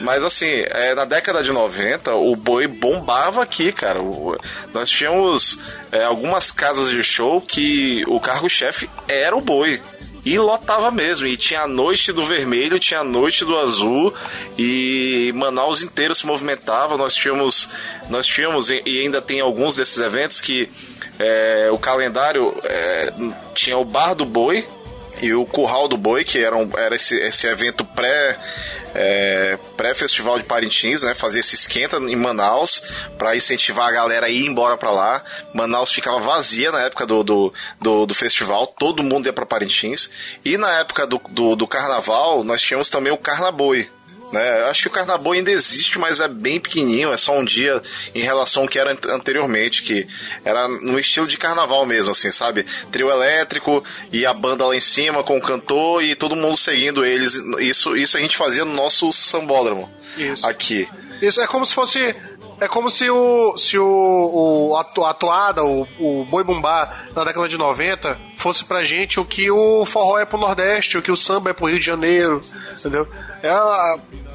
Mas assim, é, na década de 90, o boi bombava aqui, cara. O- nós tínhamos é, algumas casas de show que o cargo-chefe era o boi. E lotava mesmo. E tinha a noite do vermelho, tinha a noite do azul. E Manaus inteiro se movimentava. Nós tínhamos, nós tínhamos e ainda tem alguns desses eventos que é, o calendário é, tinha o Bar do Boi e o Curral do Boi, que era, um- era esse, esse evento pré é, pré-festival de Parintins, né? Fazia esse esquenta em Manaus para incentivar a galera a ir embora para lá. Manaus ficava vazia na época do, do, do, do festival, todo mundo ia para Parintins. E na época do, do, do carnaval, nós tínhamos também o Carnaboi. Né? Acho que o Carnaboi ainda existe, mas é bem pequenininho, é só um dia em relação ao que era ant- anteriormente, que era no estilo de carnaval mesmo, assim, sabe? Trio elétrico e a banda lá em cima com o cantor e todo mundo seguindo eles. Isso, isso a gente fazia no nosso sambódromo Isso. aqui. Isso é como se fosse. É como se o. Se o. o a to- a toada, o, o boi bumbá na década de 90 fosse pra gente o que o forró é pro Nordeste, o que o samba é pro Rio de Janeiro. Entendeu? É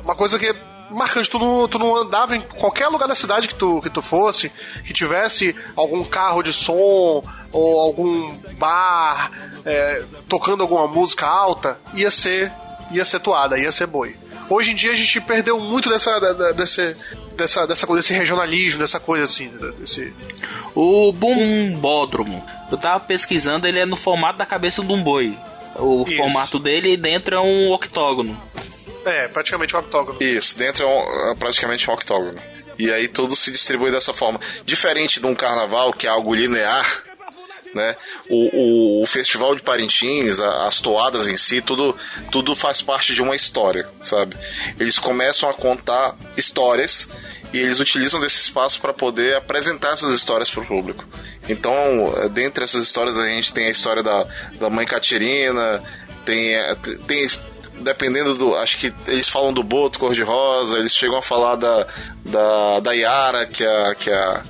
uma coisa que. é Marcante, tu não, tu não andava em qualquer lugar da cidade que tu, que tu fosse, que tivesse algum carro de som ou algum bar é, tocando alguma música alta, ia ser, ia ser toada, ia ser boi. Hoje em dia a gente perdeu muito dessa, desse, dessa, dessa coisa, desse regionalismo, dessa coisa assim, desse... O bumbódromo. Eu tava pesquisando, ele é no formato da cabeça de um boi. O Isso. formato dele dentro é um octógono. É, praticamente um octógono. Isso, dentro é, um- é praticamente um octógono. E aí tudo se distribui dessa forma. Diferente de um carnaval, que é algo linear, né? O, o, o festival de Parintins, a- as toadas em si, tudo, tudo faz parte de uma história, sabe? Eles começam a contar histórias e eles utilizam desse espaço para poder apresentar essas histórias para o público. Então, eh, dentre essas histórias, a gente tem a história da, da mãe Catirina, tem, eh, tem dependendo do. Acho que eles falam do Boto cor-de-rosa, eles chegam a falar da, da, da Yara, que é, que, é,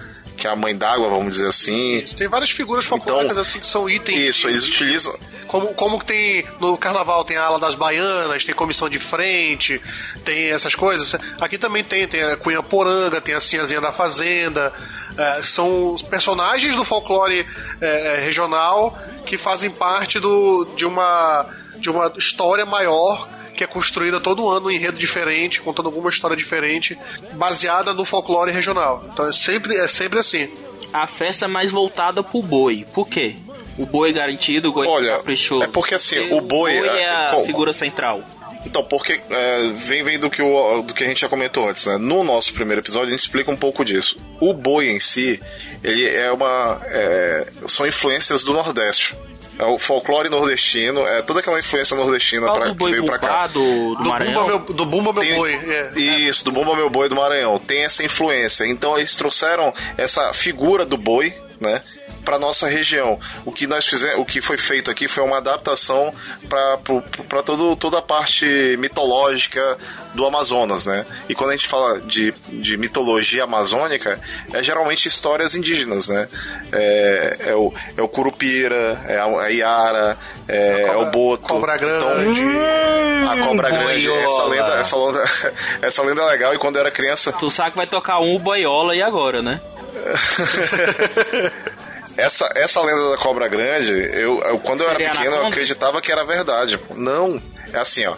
que é a mãe d'água, vamos dizer assim. Tem várias figuras folclóricas assim que são itens. Isso, de- eles utilizam. Como, como tem no carnaval tem a ala das baianas, tem comissão de frente, tem essas coisas. Aqui também tem, tem a Cunha Poranga, tem a Sinhazinha da Fazenda. é, são os personagens do folclore é, é, regional que fazem parte do, de, uma, de uma história maior que é construída todo ano um enredo diferente, contando alguma história diferente, baseada no folclore regional. Então é sempre, é sempre assim. A festa é mais voltada pro boi. Por quê? O boi garantido, o boi Olha, caprichoso. é porque, assim, Porque o boi, é é, a figura central. Então, porque é, vem, vem do, que o, do que a gente já comentou antes, né? No nosso primeiro episódio, a gente explica um pouco disso. O boi em si, ele é uma. é, são influências do Nordeste. É o folclore nordestino, é toda aquela influência nordestina Qual pra, do que veio pra cá. do, do Do Maranhão? Bumba, meu, do Bumba Meu Tem- Boi. é. Isso, do Bumba Meu Boi do Maranhão. Tem essa influência. Então eles trouxeram essa figura do boi, né? Para nossa região. O que nós fizemos, o que foi feito aqui foi uma adaptação para todo toda a parte mitológica do Amazonas, né? E quando a gente fala de, de mitologia amazônica, é geralmente histórias indígenas, né? É, é, o, é o Curupira, é a, a Iara, é, cobra, é o Boto. Cobra Grande. Então, a Cobra Grande, Boiola. essa lenda, essa, lenda, essa lenda é legal. E quando eu era criança, Tu sabe que vai tocar um boiola e agora, né? Essa, essa lenda da cobra grande, eu, eu- quando eu era Seria pequeno, eu acreditava que era verdade. Não, é assim, ó.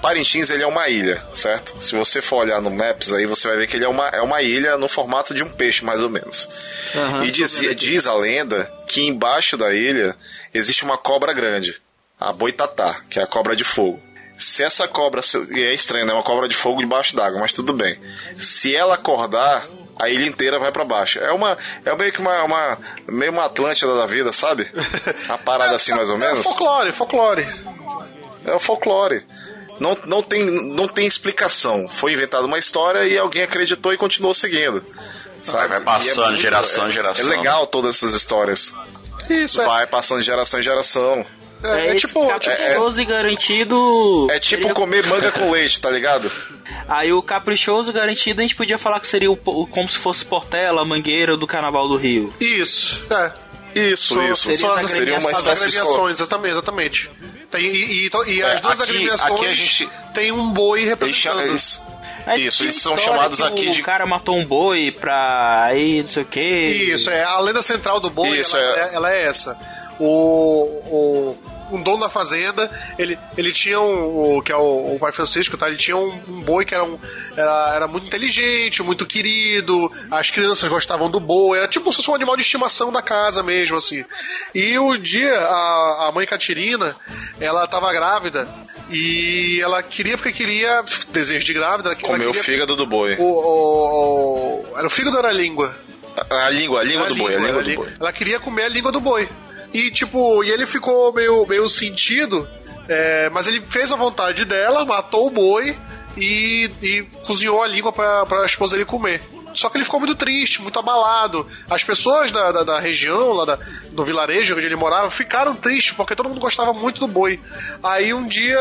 Parintins ele é uma ilha, certo? Se você for olhar no Maps aí, você vai ver que ele é uma, é uma ilha no formato de um peixe, mais ou menos. Aham. e dizia, diz a lenda que embaixo da ilha existe uma cobra grande, a boitatá, que é a cobra de fogo. Se essa cobra, e é estranho, né? Uma cobra de fogo embaixo d'água, mas tudo bem. Se ela acordar, a ilha inteira vai pra baixo. É uma, é meio que uma, uma meio uma Atlântida da vida, sabe? Uma parada assim mais ou É menos. folclore, folclore. É o folclore. Não, não, tem, não tem explicação. Foi inventada uma história e alguém acreditou e continuou seguindo. Sabe? Vai passando E muito- geração em é- geração. É legal todas essas histórias. Isso, é. Vai passando de geração em geração. É, é esse tipo, caprichoso e garantido. É tipo comer manga com leite, tá ligado? Aí o caprichoso garantido a gente podia falar que seria o, po- como se fosse Portela, a mangueira do Carnaval do Rio. Isso, é. Isso, São- isso. as, Seria uma as de escola. abreviações, exatamente, exatamente. Tem, e, e- e as É, duas aqui- abreviações aqui a gente- tem um boi representando. eles- É Isso, eles são chamados que aqui o de. cara matou um boi pra aí, não sei o que. Isso, é. A lenda central do boi, Isso, ela, é. é- ela é essa. O, o, um dono da fazenda, ele, ele tinha um. O, que é o, o pai Francisco, tá? Ele tinha um, um boi que era, um, era, era muito inteligente, muito querido. As crianças gostavam do boi. Era tipo como se fosse um animal de estimação da casa mesmo, assim. E um dia, a, a mãe Catirina, ela tava grávida. E ela queria, porque queria, desejo de grávida, ela Comeu o fígado do boi. o, o- o- era o fígado ou era a língua? A, a língua, a língua Era do boi, a língua a do língua. boi. Ela queria comer a língua do boi. E tipo, e ele ficou meio, meio sentido, é, mas ele fez a vontade dela, matou o boi e, e cozinhou a língua pra, pra esposa dele comer. Só que ele ficou muito triste, muito abalado. As pessoas da, da, da região, lá da- do vilarejo onde ele morava, ficaram tristes, porque todo mundo gostava muito do boi. Aí um dia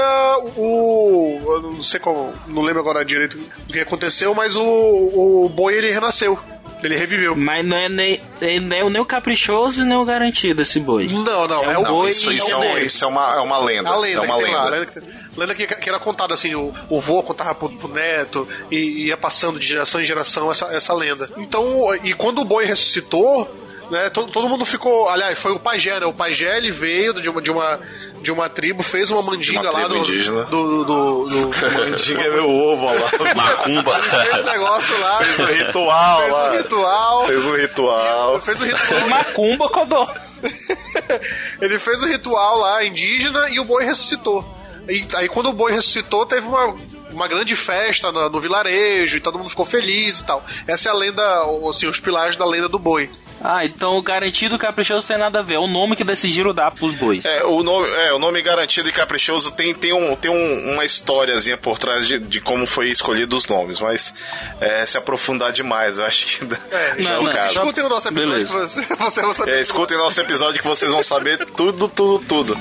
o. Eu não sei como. Não lembro agora direito o que aconteceu, mas o, o boi ele renasceu. Ele reviveu. Mas não é nem, é nem, nem o caprichoso nem o garantido esse boi. Não, não, é, o Não, boi. isso, isso, é é, um- boi. isso é uma, é uma lenda. A lenda é uma que tem lá, lenda. lenda, que, lenda que, que era contada assim, o, o vô contava pro, pro neto e ia passando de geração em geração essa, essa lenda. Então, e quando o boi ressuscitou, né, todo, todo mundo ficou, aliás, foi o pajé, né? O pajé ele veio de uma de uma de uma tribo, fez uma mandinga uma lá tribo do, indígena. do, do, do, Mandinga é meu ovo ó lá. Macumba. fez um negócio lá, Fez o ritual fez lá. um ritual, Fez o ritual. fez o ritual. Macumba, Codó. Ele fez o ritual lá indígena e o boi ressuscitou. E aí quando o boi ressuscitou, teve uma, uma grande festa no, no vilarejo e todo mundo ficou feliz e tal. Essa é a lenda, ou, assim, os pilares da lenda do boi. Ah, então o garantido e o caprichoso tem nada a ver. É o nome que decidiram dar pros bois. É, o nome, é, o nome garantido e caprichoso tem, tem, um, tem um- uma historiazinha por trás de, de como foi escolhido os nomes, mas é, se aprofundar demais, eu acho que É, já é não, o não, caso. Escutem o nosso episódio Beleza. que você, você vai saber. É, escutem nosso episódio que vocês vão saber tudo, tudo, tudo.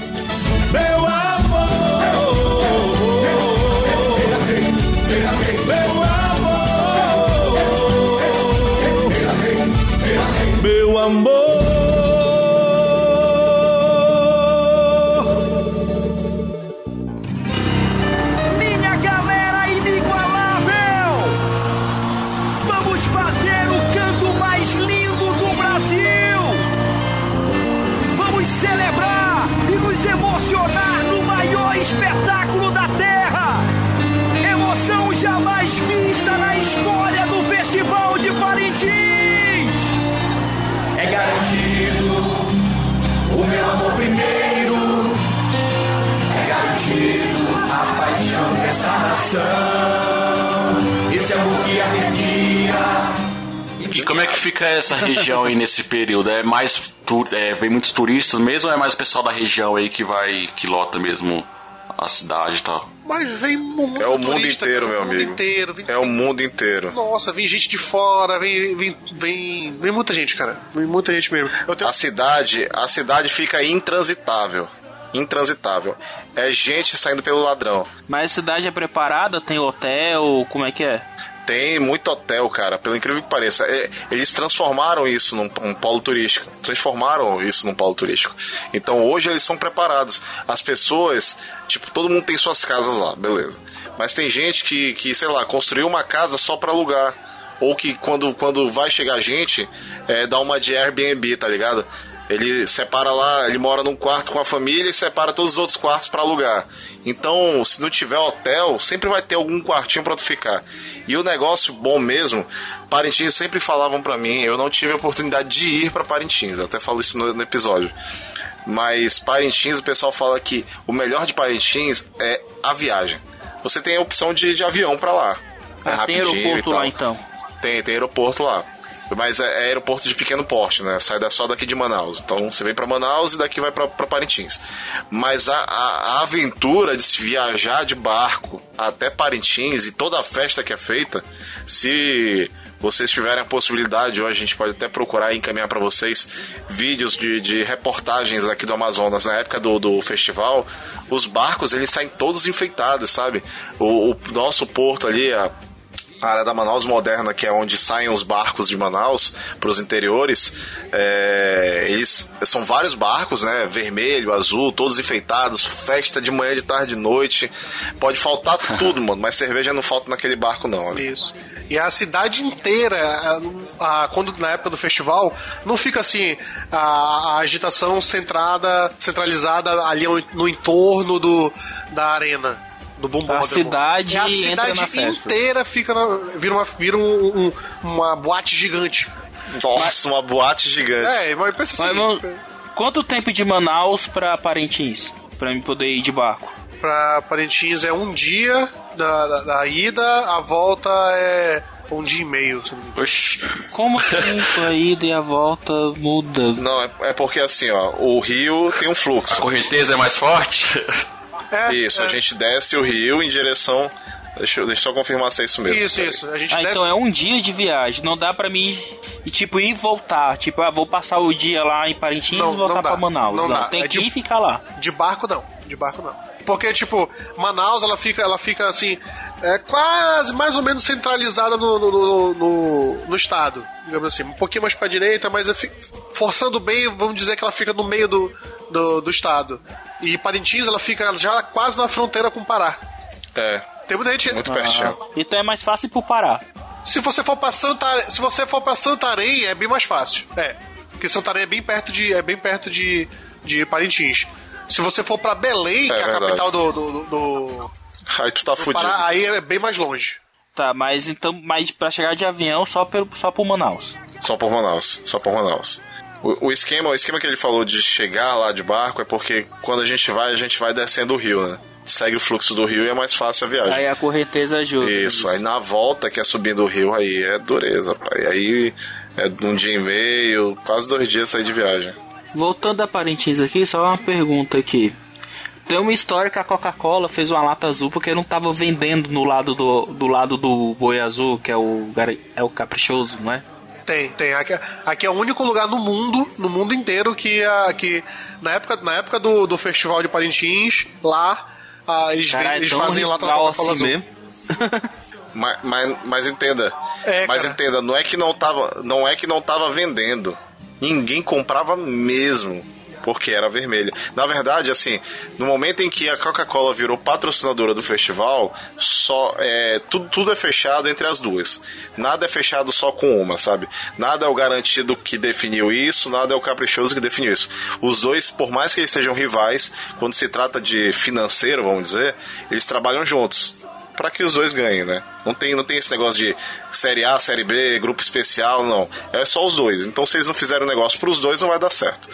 Meu amor, amor, Esse amor que arrepia. E como é que fica essa região aí nesse período? É mais é, vem muitos turistas mesmo ou é mais o pessoal da região aí que vai que lota mesmo a cidade e tal? Mas vem muito É o mundo turista, inteiro, cara, meu mundo amigo. inteiro. Vem- É o mundo inteiro. Nossa, vem gente de fora, vem, vem, vem, vem muita gente, cara. Vem muita gente mesmo. Eu tenho A cidade, a cidade fica intransitável. Intransitável. É gente saindo pelo ladrão. Mas a cidade é preparada? Tem hotel? Como é que é? Tem muito hotel, cara, pelo incrível que pareça. É, eles transformaram isso num, num polo turístico. Transformaram isso num polo turístico. Então hoje eles são preparados. As pessoas, tipo, todo mundo tem suas casas lá, beleza. Mas tem gente que, que sei lá, construiu uma casa só pra alugar. Ou que quando, quando vai chegar gente, é, dá uma de Airbnb, tá ligado? Ele separa lá, ele mora num quarto com a família e separa todos os outros quartos pra alugar. Então, se não tiver hotel, sempre vai ter algum quartinho pra tu ficar. E o negócio bom mesmo, Parintins sempre falavam pra mim, eu não tive a oportunidade de ir pra Parintins, eu até falo isso no, no episódio. Mas Parintins, o pessoal fala que o melhor de Parintins é a viagem. Você tem a opção de, de avião pra lá. É Ah, tem rapidinho e aeroporto tal. lá então. Tem, tem aeroporto lá. Mas é, é aeroporto de pequeno porte, né? Sai da- só daqui de Manaus. Então você vem pra Manaus e daqui vai pra Parintins. Mas a, a- a aventura de se viajar de barco até Parintins e toda a festa que é feita, se vocês tiverem a possibilidade, hoje a gente pode até procurar e encaminhar pra vocês vídeos de, de reportagens aqui do Amazonas na época do, do festival. Os barcos eles saem todos enfeitados, sabe? O, o nosso porto ali, a a área da Manaus Moderna, que é onde saem os barcos de Manaus para os interiores, é, eles são vários barcos, né? Vermelho, azul, todos enfeitados, festa de manhã, de tarde, de noite. Pode faltar tudo, mano, mas cerveja não falta naquele barco, não. Olha. Isso. E a cidade inteira, a- a- quando na época do festival, não fica assim a, a agitação centrada, centralizada ali no entorno do, da arena. Do A cidade é a entra cidade na festa. inteira fica na- vira, uma, vira um- um- uma boate gigante. Nossa, uma boate gigante. É, mas pensa Mas, assim, mano, quanto tempo de Manaus pra Parintins? Pra mim poder ir de barco? pra Parintins é um dia da, da, da ida, a volta é um dia e meio. se não me engano. Oxi. Como assim a ida e a volta muda? Não, é, é porque assim, ó, o rio tem um A fluxo. correnteza é mais forte? É, Isso, é. a gente desce o rio em direção. Deixa eu, deixa eu só confirmar se é isso mesmo. Isso, isso. A gente Ah, desce- então é um dia de viagem. Não dá pra mim ir, tipo, ir e voltar. Tipo, ah, vou passar o dia lá em Parintins Não, e voltar pra Manaus. Não Não, dá. tem É que de- ir e ficar lá. De barco não, de barco não. Porque, tipo, Manaus, ela fica, ela fica assim, é quase mais ou menos centralizada no, no, no, no- no estado. Digamos assim, um pouquinho mais pra direita, mas forçando bem, vamos dizer que ela fica no meio do, do, do estado. E Parintins, ela fica já quase na fronteira com o Pará. É, Tem muita gente. muito pertinho. Então é mais fácil pro Pará. Se você for pra Santa, se você for para Santarém, é bem mais fácil. É, porque Santarém é bem perto de, é bem perto de, de Parintins. Se você for pra Belém, que é a verdade. capital do, do, do- do Aí tu tá do fudido. Pará, aí é bem mais longe. Tá, mas então, mas pra chegar de avião só, pelo, só pro Manaus. Só por Manaus. Só por Manaus. O, o esquema, o esquema que ele falou de chegar lá de barco é porque quando a gente vai, a gente vai descendo o rio, né? Segue o fluxo do rio e é mais fácil a viagem. Aí a correnteza ajuda. Isso, aí na volta que é subindo o rio, aí é dureza, pai. Aí é um dia e meio, quase dois dias sair de viagem. Voltando a Parintins aqui, só uma pergunta aqui. Tem uma história que a Coca-Cola fez uma lata azul porque não tava vendendo no lado do, do lado do boi azul, que é o, é o caprichoso, não é? Tem, tem. Aqui, aqui é o único lugar no mundo, no mundo inteiro, que, a, que na época, na época do, do festival de Parintins, lá, ah, eles, Caralho, eles tão fazem rival Coca-Cola assim azul. Mas, mas, mas entenda, É, mas cara. entenda, não é que não tava, não é que não tava vendendo. Ninguém comprava mesmo, porque era vermelha. Na verdade, assim, no momento em que a Coca-Cola virou patrocinadora do festival, só é, tudo, tudo é fechado entre as duas. Nada é fechado só com uma, sabe? Nada é o garantido que definiu isso, nada é o caprichoso que definiu isso. Os dois, por mais que eles sejam rivais, quando se trata de financeiro, vamos dizer, eles trabalham juntos para que os dois ganhem, né? Não tem, não tem esse negócio de série A, série B, grupo especial, não. É só os dois. Então, se eles não fizerem o negócio para os dois, não vai dar certo.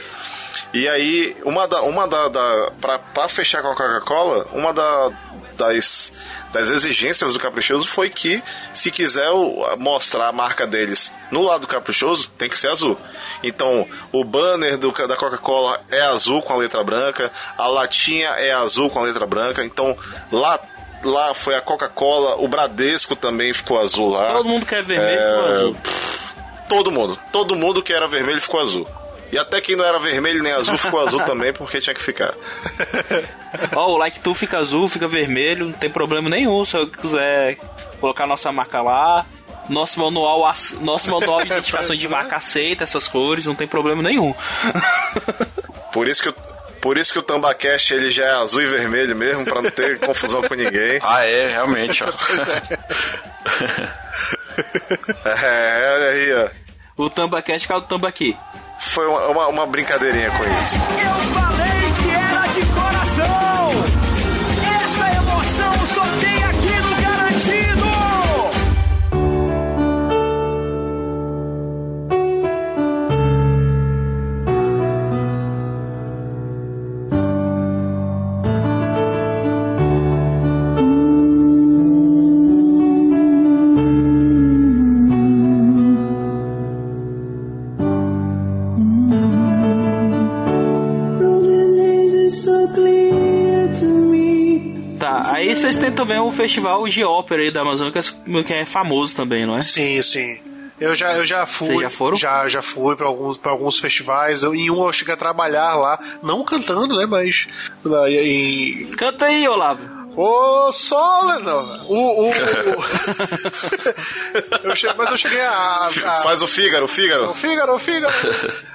E aí, uma da, uma da, da pra, pra fechar com a Coca-Cola, uma da, das, das exigências do Caprichoso foi que, se quiser mostrar a marca deles no lado do Caprichoso, tem que ser azul. Então, o banner do, da Coca-Cola é azul com a letra branca, a latinha é azul com a letra branca. Então, lá lá foi a Coca-Cola, o Bradesco também ficou azul lá. Todo mundo que é vermelho É, ficou azul. Todo mundo. Todo mundo que era vermelho ficou azul. E até quem não era vermelho nem azul ficou azul também, porque tinha que ficar. Ó, o like tu fica azul, fica vermelho, não tem problema nenhum. Se eu quiser colocar nossa marca lá. Nosso manual, nosso manual de identificação de marca aceita essas cores, não tem problema nenhum. Por isso que o, por isso que o Tambacash ele já é azul e vermelho mesmo, pra não ter confusão com ninguém. Ah, é, realmente, ó. É, olha aí, ó. O Tambacast caiu do Tambaqui. Foi uma, uma, uma brincadeirinha com isso. Eu falei festival de ópera aí da Amazônia, que é- que é famoso também, não é? Sim, sim. Eu já, eu já fui. Vocês já foram? Já, já fui pra alguns, pra alguns festivais. Eu, em um eu cheguei a trabalhar lá, não cantando, né? Mas. lá, Em, Canta aí, Olavo. Ô, Sola, não. O, o, o- eu cheguei, mas eu cheguei a. a Faz o Fígaro, o Fígaro. o Fígaro, o Fígaro.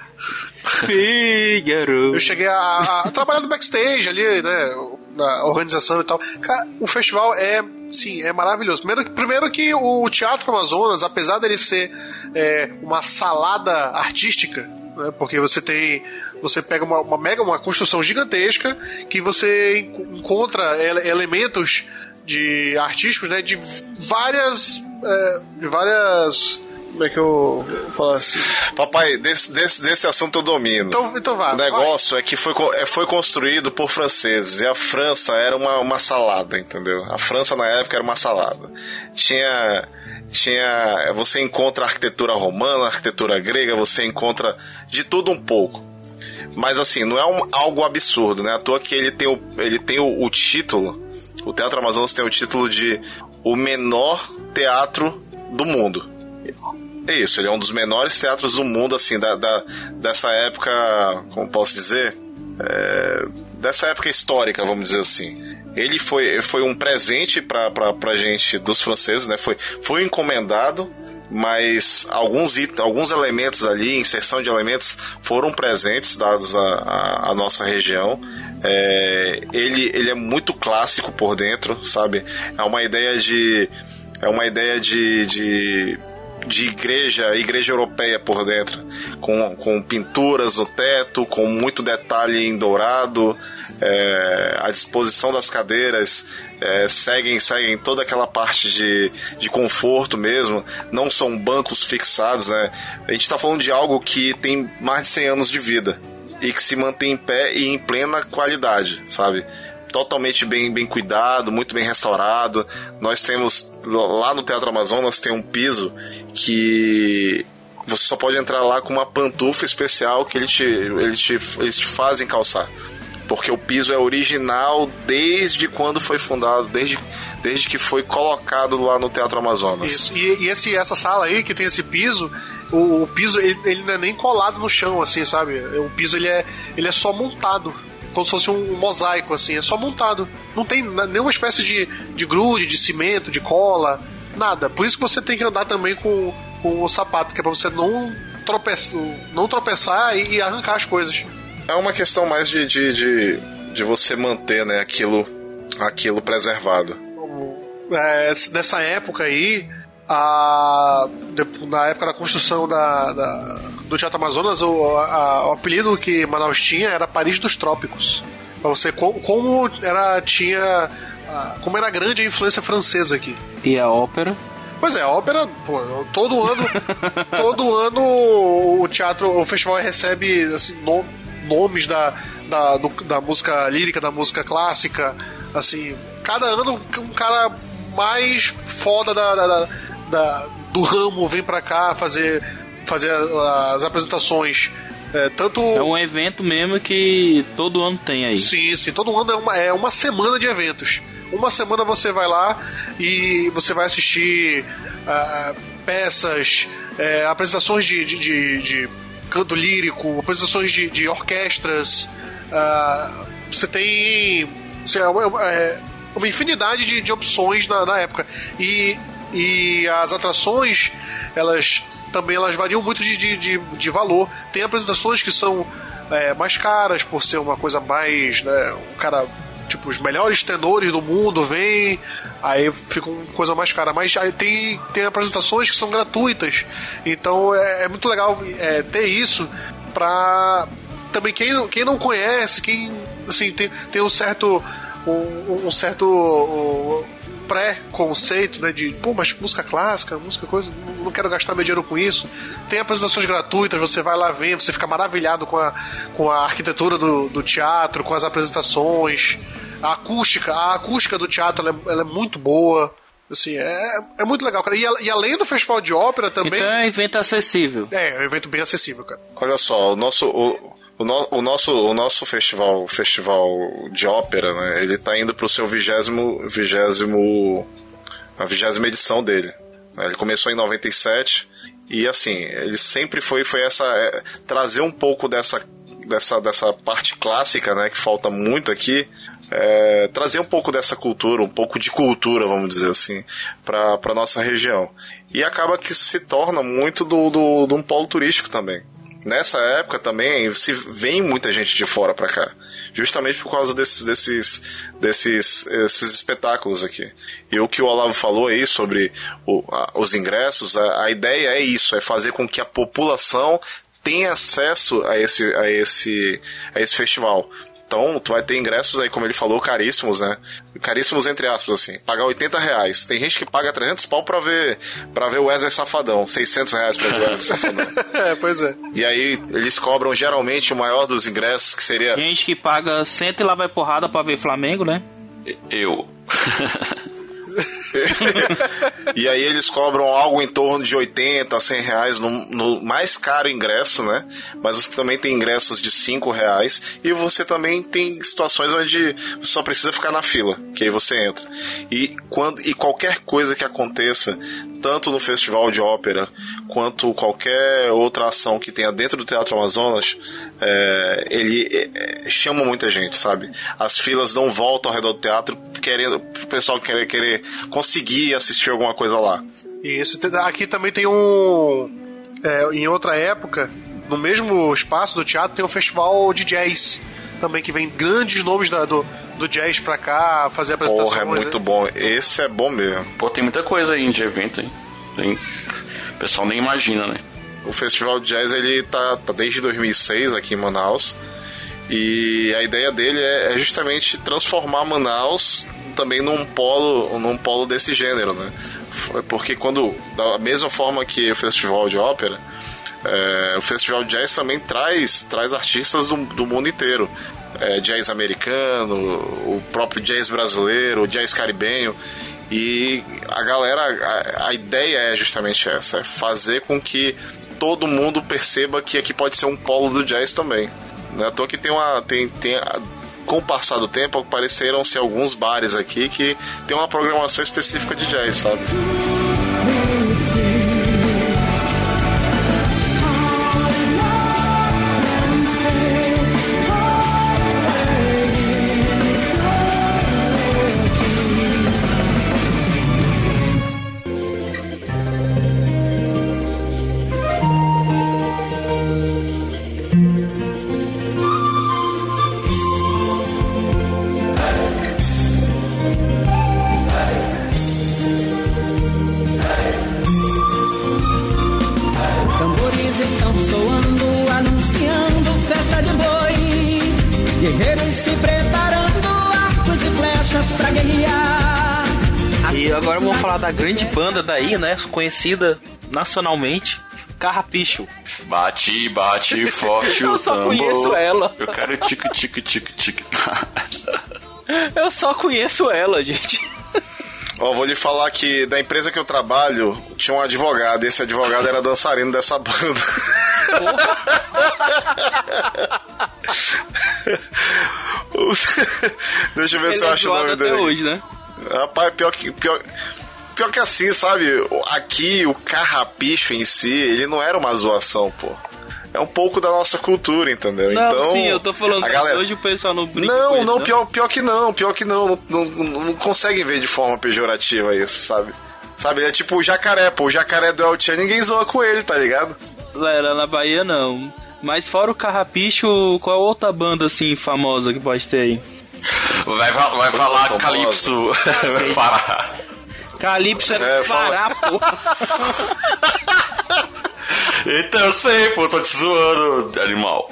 Fígaro. Eu cheguei a, a trabalhar no backstage ali, né? Na organização e tal. Cara, o festival é, sim, é maravilhoso. Primeiro, primeiro que o Teatro Amazonas, apesar dele ser é, uma salada artística, né? Porque você tem. Você pega uma, uma mega, uma construção gigantesca que você en- encontra ele- elementos de artísticos, né? De várias. é, de várias. Como é que eu falar assim? Papai, desse, desse, desse assunto eu domino. Então, então vá. O negócio é que foi, é, foi construído por franceses e a França era uma, uma salada, entendeu? A França na época era uma salada. Tinha. Tinha. Você encontra arquitetura romana, arquitetura grega, você encontra de tudo um pouco. Mas assim, não é um- algo absurdo, né? À toa que ele tem, o, ele tem o, o título. O Teatro Amazonas tem o título de o menor teatro do mundo. É isso, ele é um dos menores teatros do mundo, assim, da, da- dessa época, como posso dizer? É, dessa época histórica, vamos dizer assim. Ele foi, foi um presente pra, pra, pra gente dos franceses, né? Foi, foi encomendado, mas alguns, it- alguns elementos ali, inserção de elementos, foram presentes dados à nossa região. É, ele, ele é muito clássico por dentro, sabe? É uma ideia de. É uma ideia de, de de igreja, igreja europeia por dentro, com, com pinturas no teto, com muito detalhe em dourado, é, a disposição das cadeiras é, seguem, seguem toda aquela parte de, de conforto mesmo, não são bancos fixados, né? A gente está falando de algo que tem mais de 100 anos de vida e que se mantém em pé e em plena qualidade, sabe? Totalmente bem, bem cuidado, muito bem restaurado. Nós temos lá no Teatro Amazonas tem um piso que você só pode entrar lá com uma pantufa especial que ele te, ele te, eles te fazem calçar. Porque o piso é original desde quando foi fundado, desde, desde que foi colocado lá no Teatro Amazonas. Isso. E, e esse, essa sala aí que tem esse piso, o, o piso ele, ele não é nem colado no chão, assim, sabe? O piso ele é, ele é só montado. Como se fosse um mosaico, assim, é só montado. Não tem nenhuma espécie de, de grude, de cimento, de cola, nada. Por isso que você tem que andar também com, com o sapato, que é pra você não, tropeçar, não tropeçar e, e arrancar as coisas. É uma questão mais de, de, de, de você manter né, aquilo, aquilo preservado. é, nessa época aí, a, na época da construção da, da- do Teatro Amazonas, o, a- o apelido que Manaus tinha era Paris dos Trópicos. Pra você, co- como era, tinha. Como era grande a influência francesa aqui. E a ópera? Pois é, a ópera, pô, todo ano, todo ano o teatro, o festival recebe assim, no- nomes da, da, do- da música lírica, da música clássica, assim, cada ano um cara mais foda da, da- da- da- do ramo vem pra cá fazer, fazer as apresentações É, tanto... É um evento mesmo que todo ano tem aí. Sim, sim, todo ano é uma, é uma semana de eventos. Uma semana você vai lá e você vai assistir ah, peças, é, apresentações de, de, de- de canto lírico, apresentações de, de orquestras. ah, você tem é uma, é uma infinidade de, de opções na, na época. E, e as atrações, elas também elas variam muito de, de, de, de valor. Tem apresentações que são é, mais caras por ser uma coisa mais. Né, um cara. Tipo, os melhores tenores do mundo vêm, aí fica uma coisa mais cara. Mas aí tem, tem apresentações que são gratuitas. Então é, é muito legal é, ter isso pra. Também quem, quem não conhece, quem assim, tem, tem um certo. Um, um certo uh, pré-conceito, né? De, pô, mas música clássica, música coisa, não, quero gastar meu dinheiro com isso. Tem apresentações gratuitas, você vai lá ver, você fica maravilhado com a, com a arquitetura do, do teatro, com as apresentações, a acústica, a acústica do teatro ela é, ela é muito boa. Assim, é, é muito legal, cara. E, e além do festival de ópera também. Então é um evento acessível. É, é um evento bem acessível, cara. Olha só, o nosso, o, o, no- o nosso, o nosso festival, festival de ópera, né? Ele tá indo pro seu vigésimo, vigésimo, a vigésima edição dele. né? Ele começou em 97 e assim, ele sempre foi, foi essa, é, trazer um pouco dessa, dessa, dessa parte clássica, né? Que falta muito aqui. é, trazer um pouco dessa cultura, um pouco de cultura, vamos dizer assim, para nossa região. E acaba que se torna muito do, do, de um polo turístico também. Nessa época também se vem muita gente de fora para cá, justamente por causa desses, desses, desses esses espetáculos aqui. E o que o Olavo falou aí sobre o- a- os ingressos, a, a ideia é isso, é fazer com que a população tenha acesso a esse, a esse, a esse festival. Então, tu vai ter ingressos aí, como ele falou, caríssimos, né? Caríssimos entre aspas, assim. Pagar 80 reais. Tem gente que paga 300 pau pra ver, pra ver o Wesley Safadão. 600 reais pra ver o Wesley Safadão. é, pois é. E aí, eles cobram geralmente o maior dos ingressos, que seria... Gente que paga cento e lá vai porrada pra ver Flamengo, né? Eu. e aí eles cobram algo em torno de 80, 100 reais no, no mais caro ingresso, né? Mas você também tem ingressos de 5 reais e você também tem situações onde você só precisa ficar na fila, que aí você entra. E, quando, e qualquer coisa que aconteça, tanto no festival de ópera quanto qualquer outra ação que tenha dentro do Teatro Amazonas, é, ele é, é, chama muita gente, sabe? As filas dão volta ao redor do teatro, querendo, o pessoal querer, querer conseguir assistir alguma coisa lá. Isso. Aqui também tem um. é, em outra época, no mesmo espaço do teatro, tem um festival de jazz. Também que vem grandes nomes da- do, do jazz pra cá fazer apresentações. Porra, é muito né? bom. Esse é bom mesmo. Pô, tem muita coisa aí de evento, hein? Tem... O pessoal nem imagina, né? O Festival de Jazz ele tá, tá desde 2006 aqui em Manaus. E a ideia dele é, é justamente transformar Manaus também num polo, num polo desse gênero, né? Porque quando, da mesma forma que o Festival de Ópera, é, o Festival de Jazz também traz, traz artistas do, do mundo inteiro. É, jazz americano, o próprio jazz brasileiro, o jazz caribenho. E a galera, a, a ideia é justamente essa: é fazer com que todo mundo perceba que aqui pode ser um polo do jazz também. Não é à toa que tem uma. Tem, tem, com o passar do tempo, apareceram-se alguns bares aqui que tem uma programação específica de jazz, sabe? Daí, né? Conhecida nacionalmente, Carrapicho. Bate, bate forte Eu o só tambor. conheço ela. Eu quero tique, tique, tique, tique. Eu só conheço ela, gente. Ó, vou lhe falar que da empresa que eu trabalho tinha um advogado, e esse advogado era dançarino dessa banda. Deixa eu ver se eu Ele é acho o nome até dele. hoje, né? Rapaz, pior que. Pior, pior que assim, sabe? Aqui o carrapicho em si, ele não era uma zoação, pô. É um pouco da nossa cultura, entendeu? Não, então, sim, eu tô falando. a galera... Hoje o pessoal não brinca Não, com isso, não, né? pior, pior que não, pior que não. Não, não, não conseguem ver de forma pejorativa isso, sabe? Sabe, ele é tipo o jacaré, pô. O jacaré do El Chan, ninguém zoa com ele, tá ligado? É, Lá na Bahia não. Mas fora o Carrapicho, qual outra banda assim famosa que pode ter aí? Vai, vai falar. Calypso. vai parar. Calypso era É, do Pará, porra. Então eu sei, pô, tô te zoando, animal.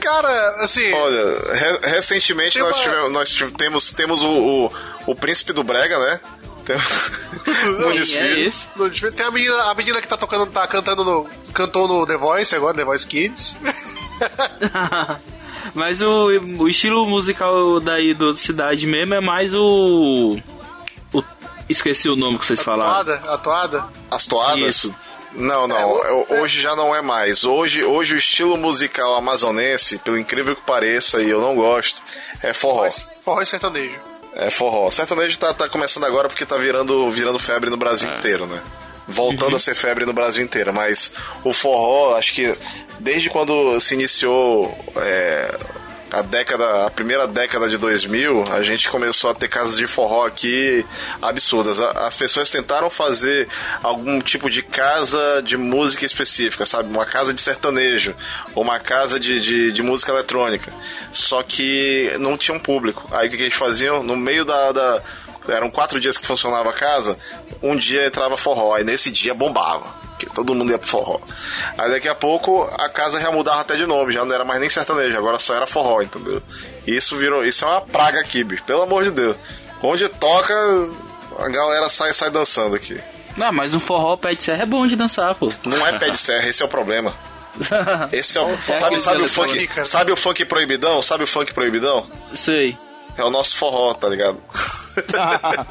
Cara, assim. Olha, re- recentemente Tem nós, uma- tivemos, nós temos, temos o, o, o príncipe do Brega, né? Tem- Muniz Quem é no- Tem a menina, a menina que tá tocando, tá cantando no. Cantou no The Voice agora, The Voice Kids. Mas o, o estilo musical daí do cidade mesmo é mais o. o esqueci o nome que vocês falaram. Atuada, atuada. As toadas? Isso. Não, não. É, eu- hoje já não é mais. Hoje, hoje o estilo musical amazonense, pelo incrível que pareça, e eu não gosto, é forró. Forró e sertanejo. É forró. Sertanejo tá, tá começando agora porque tá virando, virando febre no Brasil inteiro, né? Voltando a ser febre no Brasil inteiro. Mas o forró, acho que desde quando se iniciou é, a década, a primeira década de 2000, a gente começou a ter casas de forró aqui absurdas. A- As pessoas tentaram fazer algum tipo de casa de música específica, sabe? Uma casa de sertanejo, ou uma casa de, de, de música eletrônica. Só que não tinha um público. Aí o que, que eles faziam? No meio da, da- Eram quatro dias que funcionava a casa, um dia entrava forró, e nesse dia bombava. Que todo mundo ia pro forró. Aí daqui a pouco a casa já mudava até de nome, já não era mais nem sertanejo, agora só era forró, entendeu? E Isso virou. Isso é uma praga aqui, bicho. Pelo amor de Deus. Onde toca, a galera sai sai dançando aqui. Não, mas o forró pé de serra é bom de dançar, pô. Não é pé de serra, esse é o problema. Esse é o. É sabe, sabe o funk. Sabe o funk proibidão? Sabe o funk proibidão? Sei. É o nosso forró, tá ligado?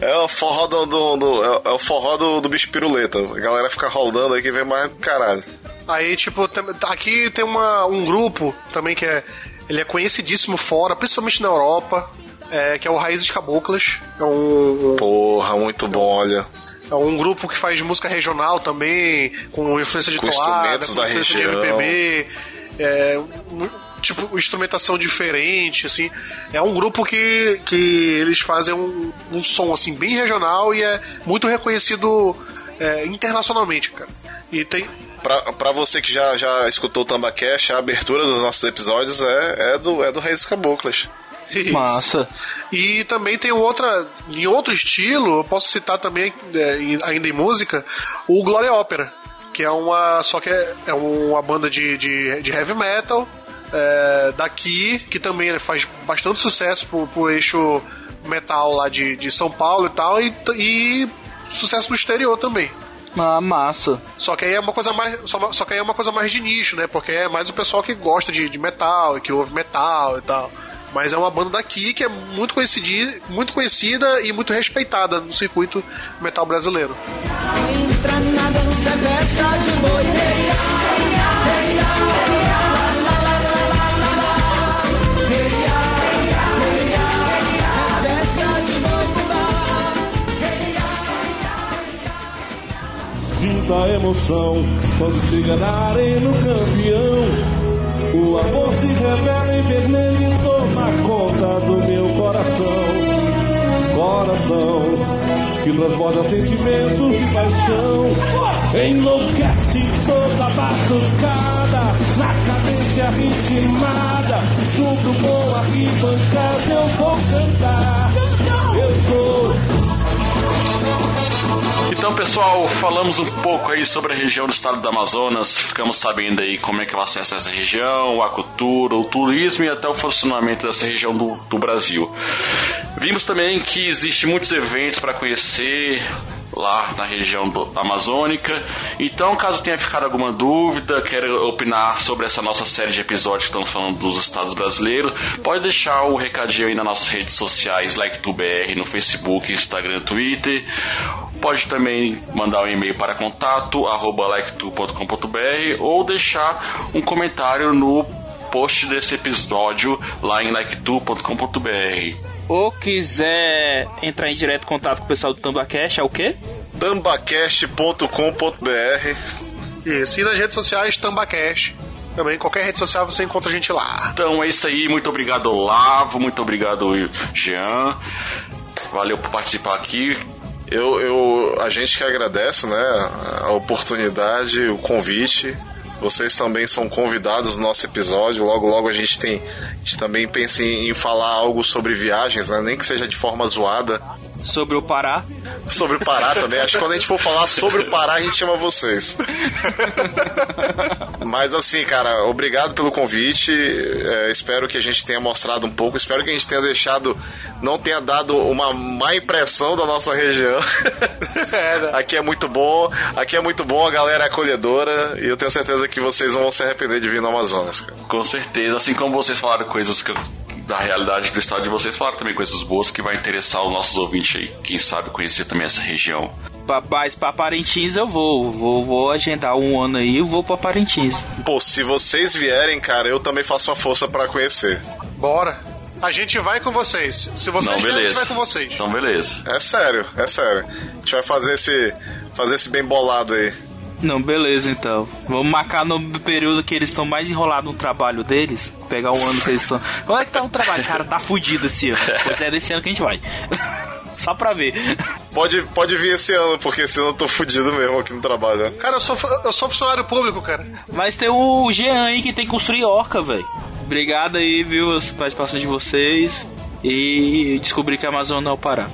é o forró do. do- do- é, é o forró do, do bicho piruleta. A galera fica rodando aí que vem mais caralho. Aí, tipo, aqui tem uma, um grupo também que é. Ele é conhecidíssimo fora, principalmente na Europa, é, que é o Raízes Caboclas. É um, um- Porra, muito bom, olha. é um grupo que faz música regional também, com influência de Com toada, com da influência região. de MPB. É, tipo, instrumentação diferente, assim. É um grupo que, que eles fazem um, um som, assim, bem regional e é muito reconhecido é, internacionalmente, cara. E tem, Pra, pra você que já, já escutou o Tambacash, a abertura dos nossos episódios é, é do, é do Reis Caboclas. Isso. Massa. E também tem outra, em outro estilo, eu posso citar também, é, ainda em música, o Glória Ópera, que é uma, só que é, é uma banda de, de, de heavy metal é, daqui, que também faz bastante sucesso por, por eixo metal lá de, de São Paulo e tal, e, e sucesso no exterior também. Ah, massa. Só que aí é uma coisa mais. Só, só que aí é uma coisa mais de nicho, né? Porque é mais o pessoal que gosta de, de metal, que ouve metal e tal. Mas é uma banda daqui que é muito conhecida, muito conhecida e muito respeitada no circuito metal brasileiro. Entra na dança, festa Sinta a emoção quando chega na arena o campeão. O amor se revela em vermelho e toma conta do meu coração. Coração que transborda sentimentos de paixão. Enlouquece toda batucada na cadência ritmada. Junto com a arquibancada eu vou cantar. Eu sou Então, pessoal, falamos um pouco aí sobre a região do estado do Amazonas, ficamos sabendo aí como é que é o acesso a essa região, a cultura, o turismo e até o funcionamento dessa região do, do Brasil. Vimos também que existe muitos eventos para conhecer lá na região do- amazônica. Então, caso tenha ficado alguma dúvida, quer opinar sobre essa nossa série de episódios que estamos falando dos estados brasileiros, pode deixar o recadinho aí nas nossas redes sociais, like do BR, no Facebook, Instagram, Twitter Pode também mandar um e-mail para contato arroba liketour.com.br ou deixar um comentário no post desse episódio lá em liketour.com.br. Ou quiser entrar em direto contato com o pessoal do Tambacast, é o quê? tambacast.com.br Isso, e nas redes sociais, Tambacast. Também, qualquer rede social você encontra a gente lá. Então é isso aí, muito obrigado Olavo, muito obrigado Jean. Valeu por participar aqui. Eu, eu, a gente que agradece, né, a oportunidade, o convite. Vocês também são convidados no nosso episódio. Logo, logo a gente tem, a gente também pensa em, em falar algo sobre viagens, né, nem que seja de forma zoada. Sobre o Pará. Sobre o Pará também. Acho que quando a gente for falar sobre o Pará, a gente chama vocês. Mas assim, cara, obrigado pelo convite. É, espero que a gente tenha mostrado um pouco. Espero que a gente tenha deixado, não tenha dado uma má impressão da nossa região. Aqui é muito bom. Aqui é muito bom, a galera é acolhedora. E eu tenho certeza que vocês não vão se arrepender de vir no Amazonas, cara. Com certeza, assim como vocês falaram coisas que eu- da realidade do estado de vocês, falaram também coisas boas que vai interessar os nossos ouvintes aí. Quem sabe conhecer também essa região. Rapaz, pra Parintins eu vou. Vou, vou agendar um ano aí e vou pra Parintins. Pô, se vocês vierem, cara, eu também faço uma força pra conhecer. Bora. A gente vai com vocês. Se vocês Não, querem, a gente beleza. vai com vocês. Então, beleza. É sério, é sério. A gente vai fazer esse, fazer esse bem bolado aí. Não, beleza então. Vamos marcar no período que eles estão mais enrolados no trabalho deles. Pegar o ano que eles estão. Como é que tá o trabalho? Cara, tá fudido esse ano. Pois é desse ano que a gente vai. Só pra ver. Pode, pode vir esse ano, porque senão eu tô fudido mesmo aqui no trabalho. né? Cara, eu sou, eu sou funcionário público, cara. Mas tem o Jean aí que tem que construir orca, velho. Obrigado aí, viu, as participações de vocês. E descobri que a Amazônia é o Pará.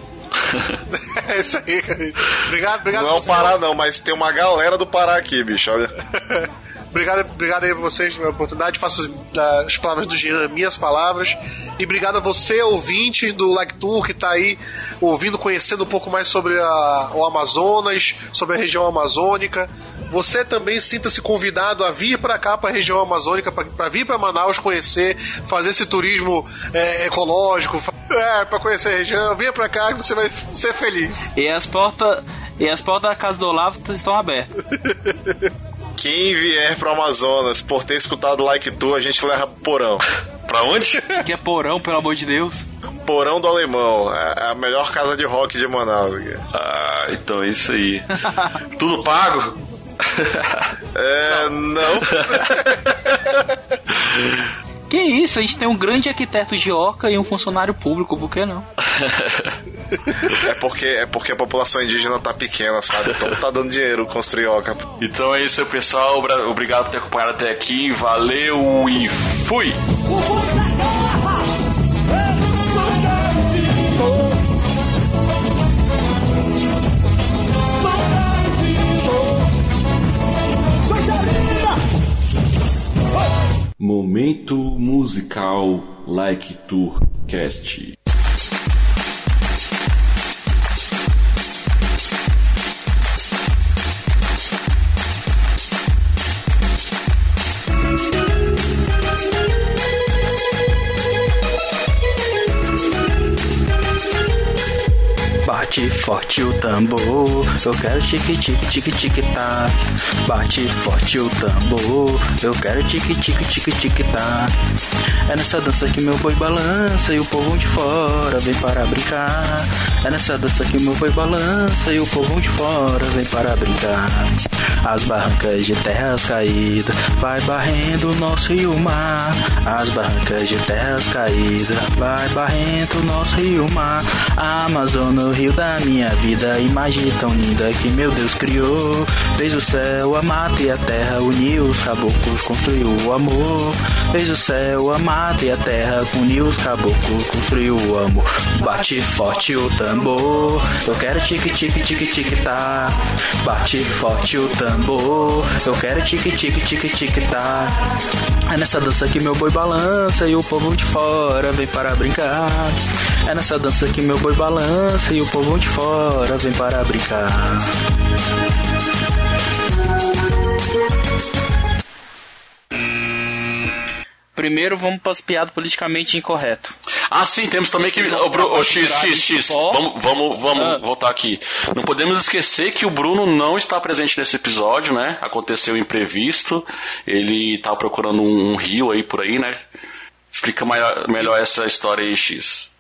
É isso aí, cara. Obrigado, obrigado. Não é o. Pará, não, mas tem uma galera do Pará aqui, bicho. Olha. Obrigado, obrigado aí a vocês pela oportunidade. Faço as, as palavras do Jean, minhas palavras. E obrigado a você, ouvinte do Like Tour, que tá aí ouvindo, conhecendo um pouco mais sobre a- o Amazonas, sobre a região amazônica. Você também sinta-se convidado a vir para cá, para a região amazônica, para vir para Manaus conhecer, fazer esse turismo é, ecológico, é, para conhecer a região. Venha para cá que você vai ser feliz. E as portas. E as portas da casa do Olavo estão abertas. Quem vier pro Amazonas por ter escutado Like Tu, a gente leva Porão. pra onde? Que é porão, pelo amor de Deus. Porão do Alemão. É a melhor casa de rock de Manaus. Ah, então é isso aí. Tudo pago? É, não. Que isso, a gente tem um grande arquiteto de orca e um funcionário público, por que não? É porque, é porque a população indígena tá pequena, sabe? Então tá dando dinheiro construir oca. Então é isso, pessoal. Obrigado por ter acompanhado até aqui. Valeu e fui! Momento musical Like Tour Cast. Bate forte o tambor, eu quero tique tique tique tique tá. Bate forte o tambor, eu quero tique tique tique tique tá. É nessa dança que meu boi balança e o povo de fora vem para brincar. É nessa dança que meu boi balança e o povo de fora vem para brincar. As barrancas de terras caídas vai barrendo nosso rio mar. As barrancas de terras caídas vai barrendo nosso rio mar. A Amazônia, o rio da minha vida, imagem tão linda que meu Deus criou. Fez o céu, a mata e a terra, uniu os caboclos, construiu o amor. Fez o céu, a mata e a terra, uniu os caboclos, construiu o amor. Bate forte o tambor, eu quero tique tique tique tique tá. Bate forte o tambor, eu quero tique tique tique tique tá. É nessa dança que meu boi balança e o povo de fora vem para brincar. É nessa dança que meu boi balança e o povo de fora vem para brincar. Primeiro vamos para as piadas politicamente incorreto. Ah, sim, temos também que. Ô, Bru- ô, X, X, X. Vamos, vamos, vamos Ah. voltar aqui. Não podemos esquecer que o Bruno não está presente nesse episódio, né? Aconteceu imprevisto. Ele tá procurando um, um rio aí por aí, né? Explica melhor essa história aí, X.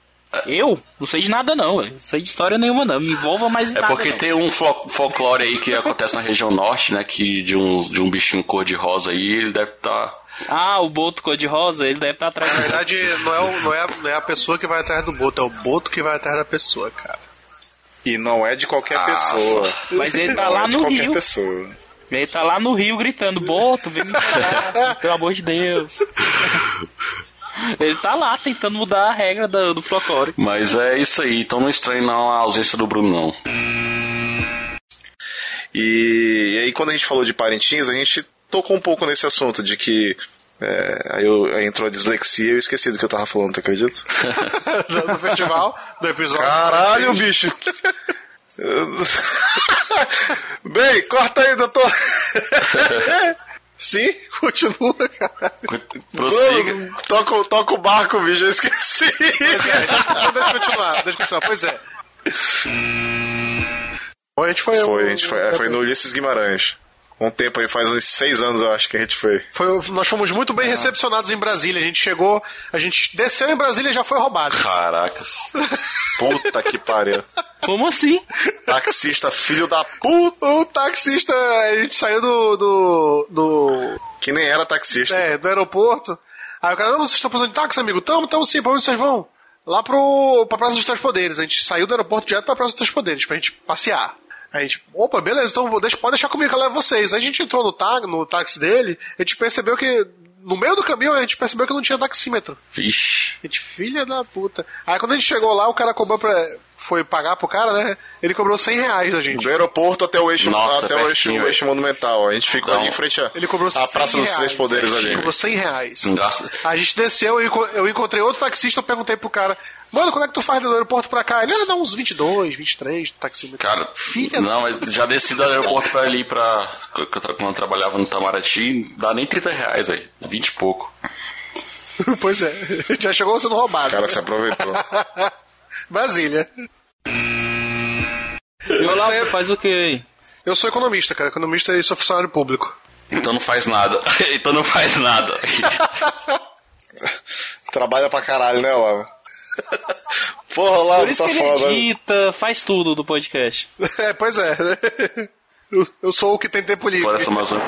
Eu? Não sei de nada não, velho. Não sei de história nenhuma não. Me envolva mais em É nada, porque não. tem um folclore aí que acontece na região norte, né? Que de um, de um bichinho cor-de-rosa aí, ele deve estar. Ah, o boto cor-de-rosa, ele deve estar atrás Na verdade, não é, o- não, é, a- não é a pessoa que vai atrás do boto, é o boto que vai atrás da pessoa, cara. E não é de qualquer Ah, pessoa. Mas ele tá Não lá é de no qualquer Rio. pessoa. Ele tá lá no Rio gritando, boto, vem me pegar, pelo amor de Deus. Ele tá lá tentando mudar a regra do, do folclore. Mas é isso aí, então não estranhe não a ausência do Bruno, não. E, e aí, quando a gente falou de Parintins, a gente tocou um pouco nesse assunto de que. É, aí, eu, aí entrou a dislexia e eu esqueci do que eu tava falando, tu acredita? No festival, do episódio. Caralho, bicho! Bem, corta aí, doutor! Sim, continua, cara. Prossiga. Toca, toca o barco, bicho, eu esqueci! É, então deixa eu continuar, deixa eu continuar. Pois é. Bom, a gente foi. Foi, a gente foi, é, foi no Ulisses Guimarães. Um tempo aí, faz uns seis anos eu acho que a gente foi. Foi- nós fomos muito bem recepcionados em Brasília. A gente chegou, a gente desceu em Brasília e já foi roubado. Caracas. Puta que pariu. Como assim? Taxista, filho da puta! O taxista, a gente saiu do. do. do, Que nem era taxista. é, do aeroporto. Aí o cara, não, vocês estão precisando de táxi, amigo? Tamo, tamo sim, pra onde vocês vão? Lá pro, pra Praça dos Três Poderes. A gente saiu do aeroporto direto pra Praça dos Três Poderes, pra gente passear. Aí a gente, opa, beleza, então vou, deixa, pode deixar comigo que eu levo vocês. Aí a gente entrou no, tá, no táxi dele, a gente percebeu que, no meio do caminho, a gente percebeu que não tinha taxímetro. Vixe. A gente, filha da puta. Aí quando a gente chegou lá, o cara cobrou pra. Foi pagar pro cara, né? Ele cobrou 100 reais da gente. Do aeroporto até o eixo, Nossa, até o eixo, o eixo monumental. A gente ficou Então, ali em frente à Ele cobrou 100 à Praça dos reais. Três Poderes Ele ali. cobrou 100 reais. A gente desceu, eu enco- eu encontrei outro taxista, eu perguntei pro cara, mano, quando é que tu faz do aeroporto pra cá? Ele, ah, dá uns 22, 23 taxímetro. Cara, Filha não, mas já desci do aeroporto pra ali pra. Quando eu trabalhava no Itamaraty, dá nem 30 reais, velho. 20 e pouco. pois é, já chegou sendo roubado. O cara se aproveitou. Brasília. E Eu Olá, sei- tu faz o que aí? Eu sou economista, cara, economista e sou funcionário público. Então não faz nada. então não faz nada. Trabalha pra caralho, né, Lava? Porra, Por Lava, isso tá que ele foda. edita, faz tudo do podcast. É, pois é. Eu, eu sou o que tem tempo livre. Floresta Amazônica.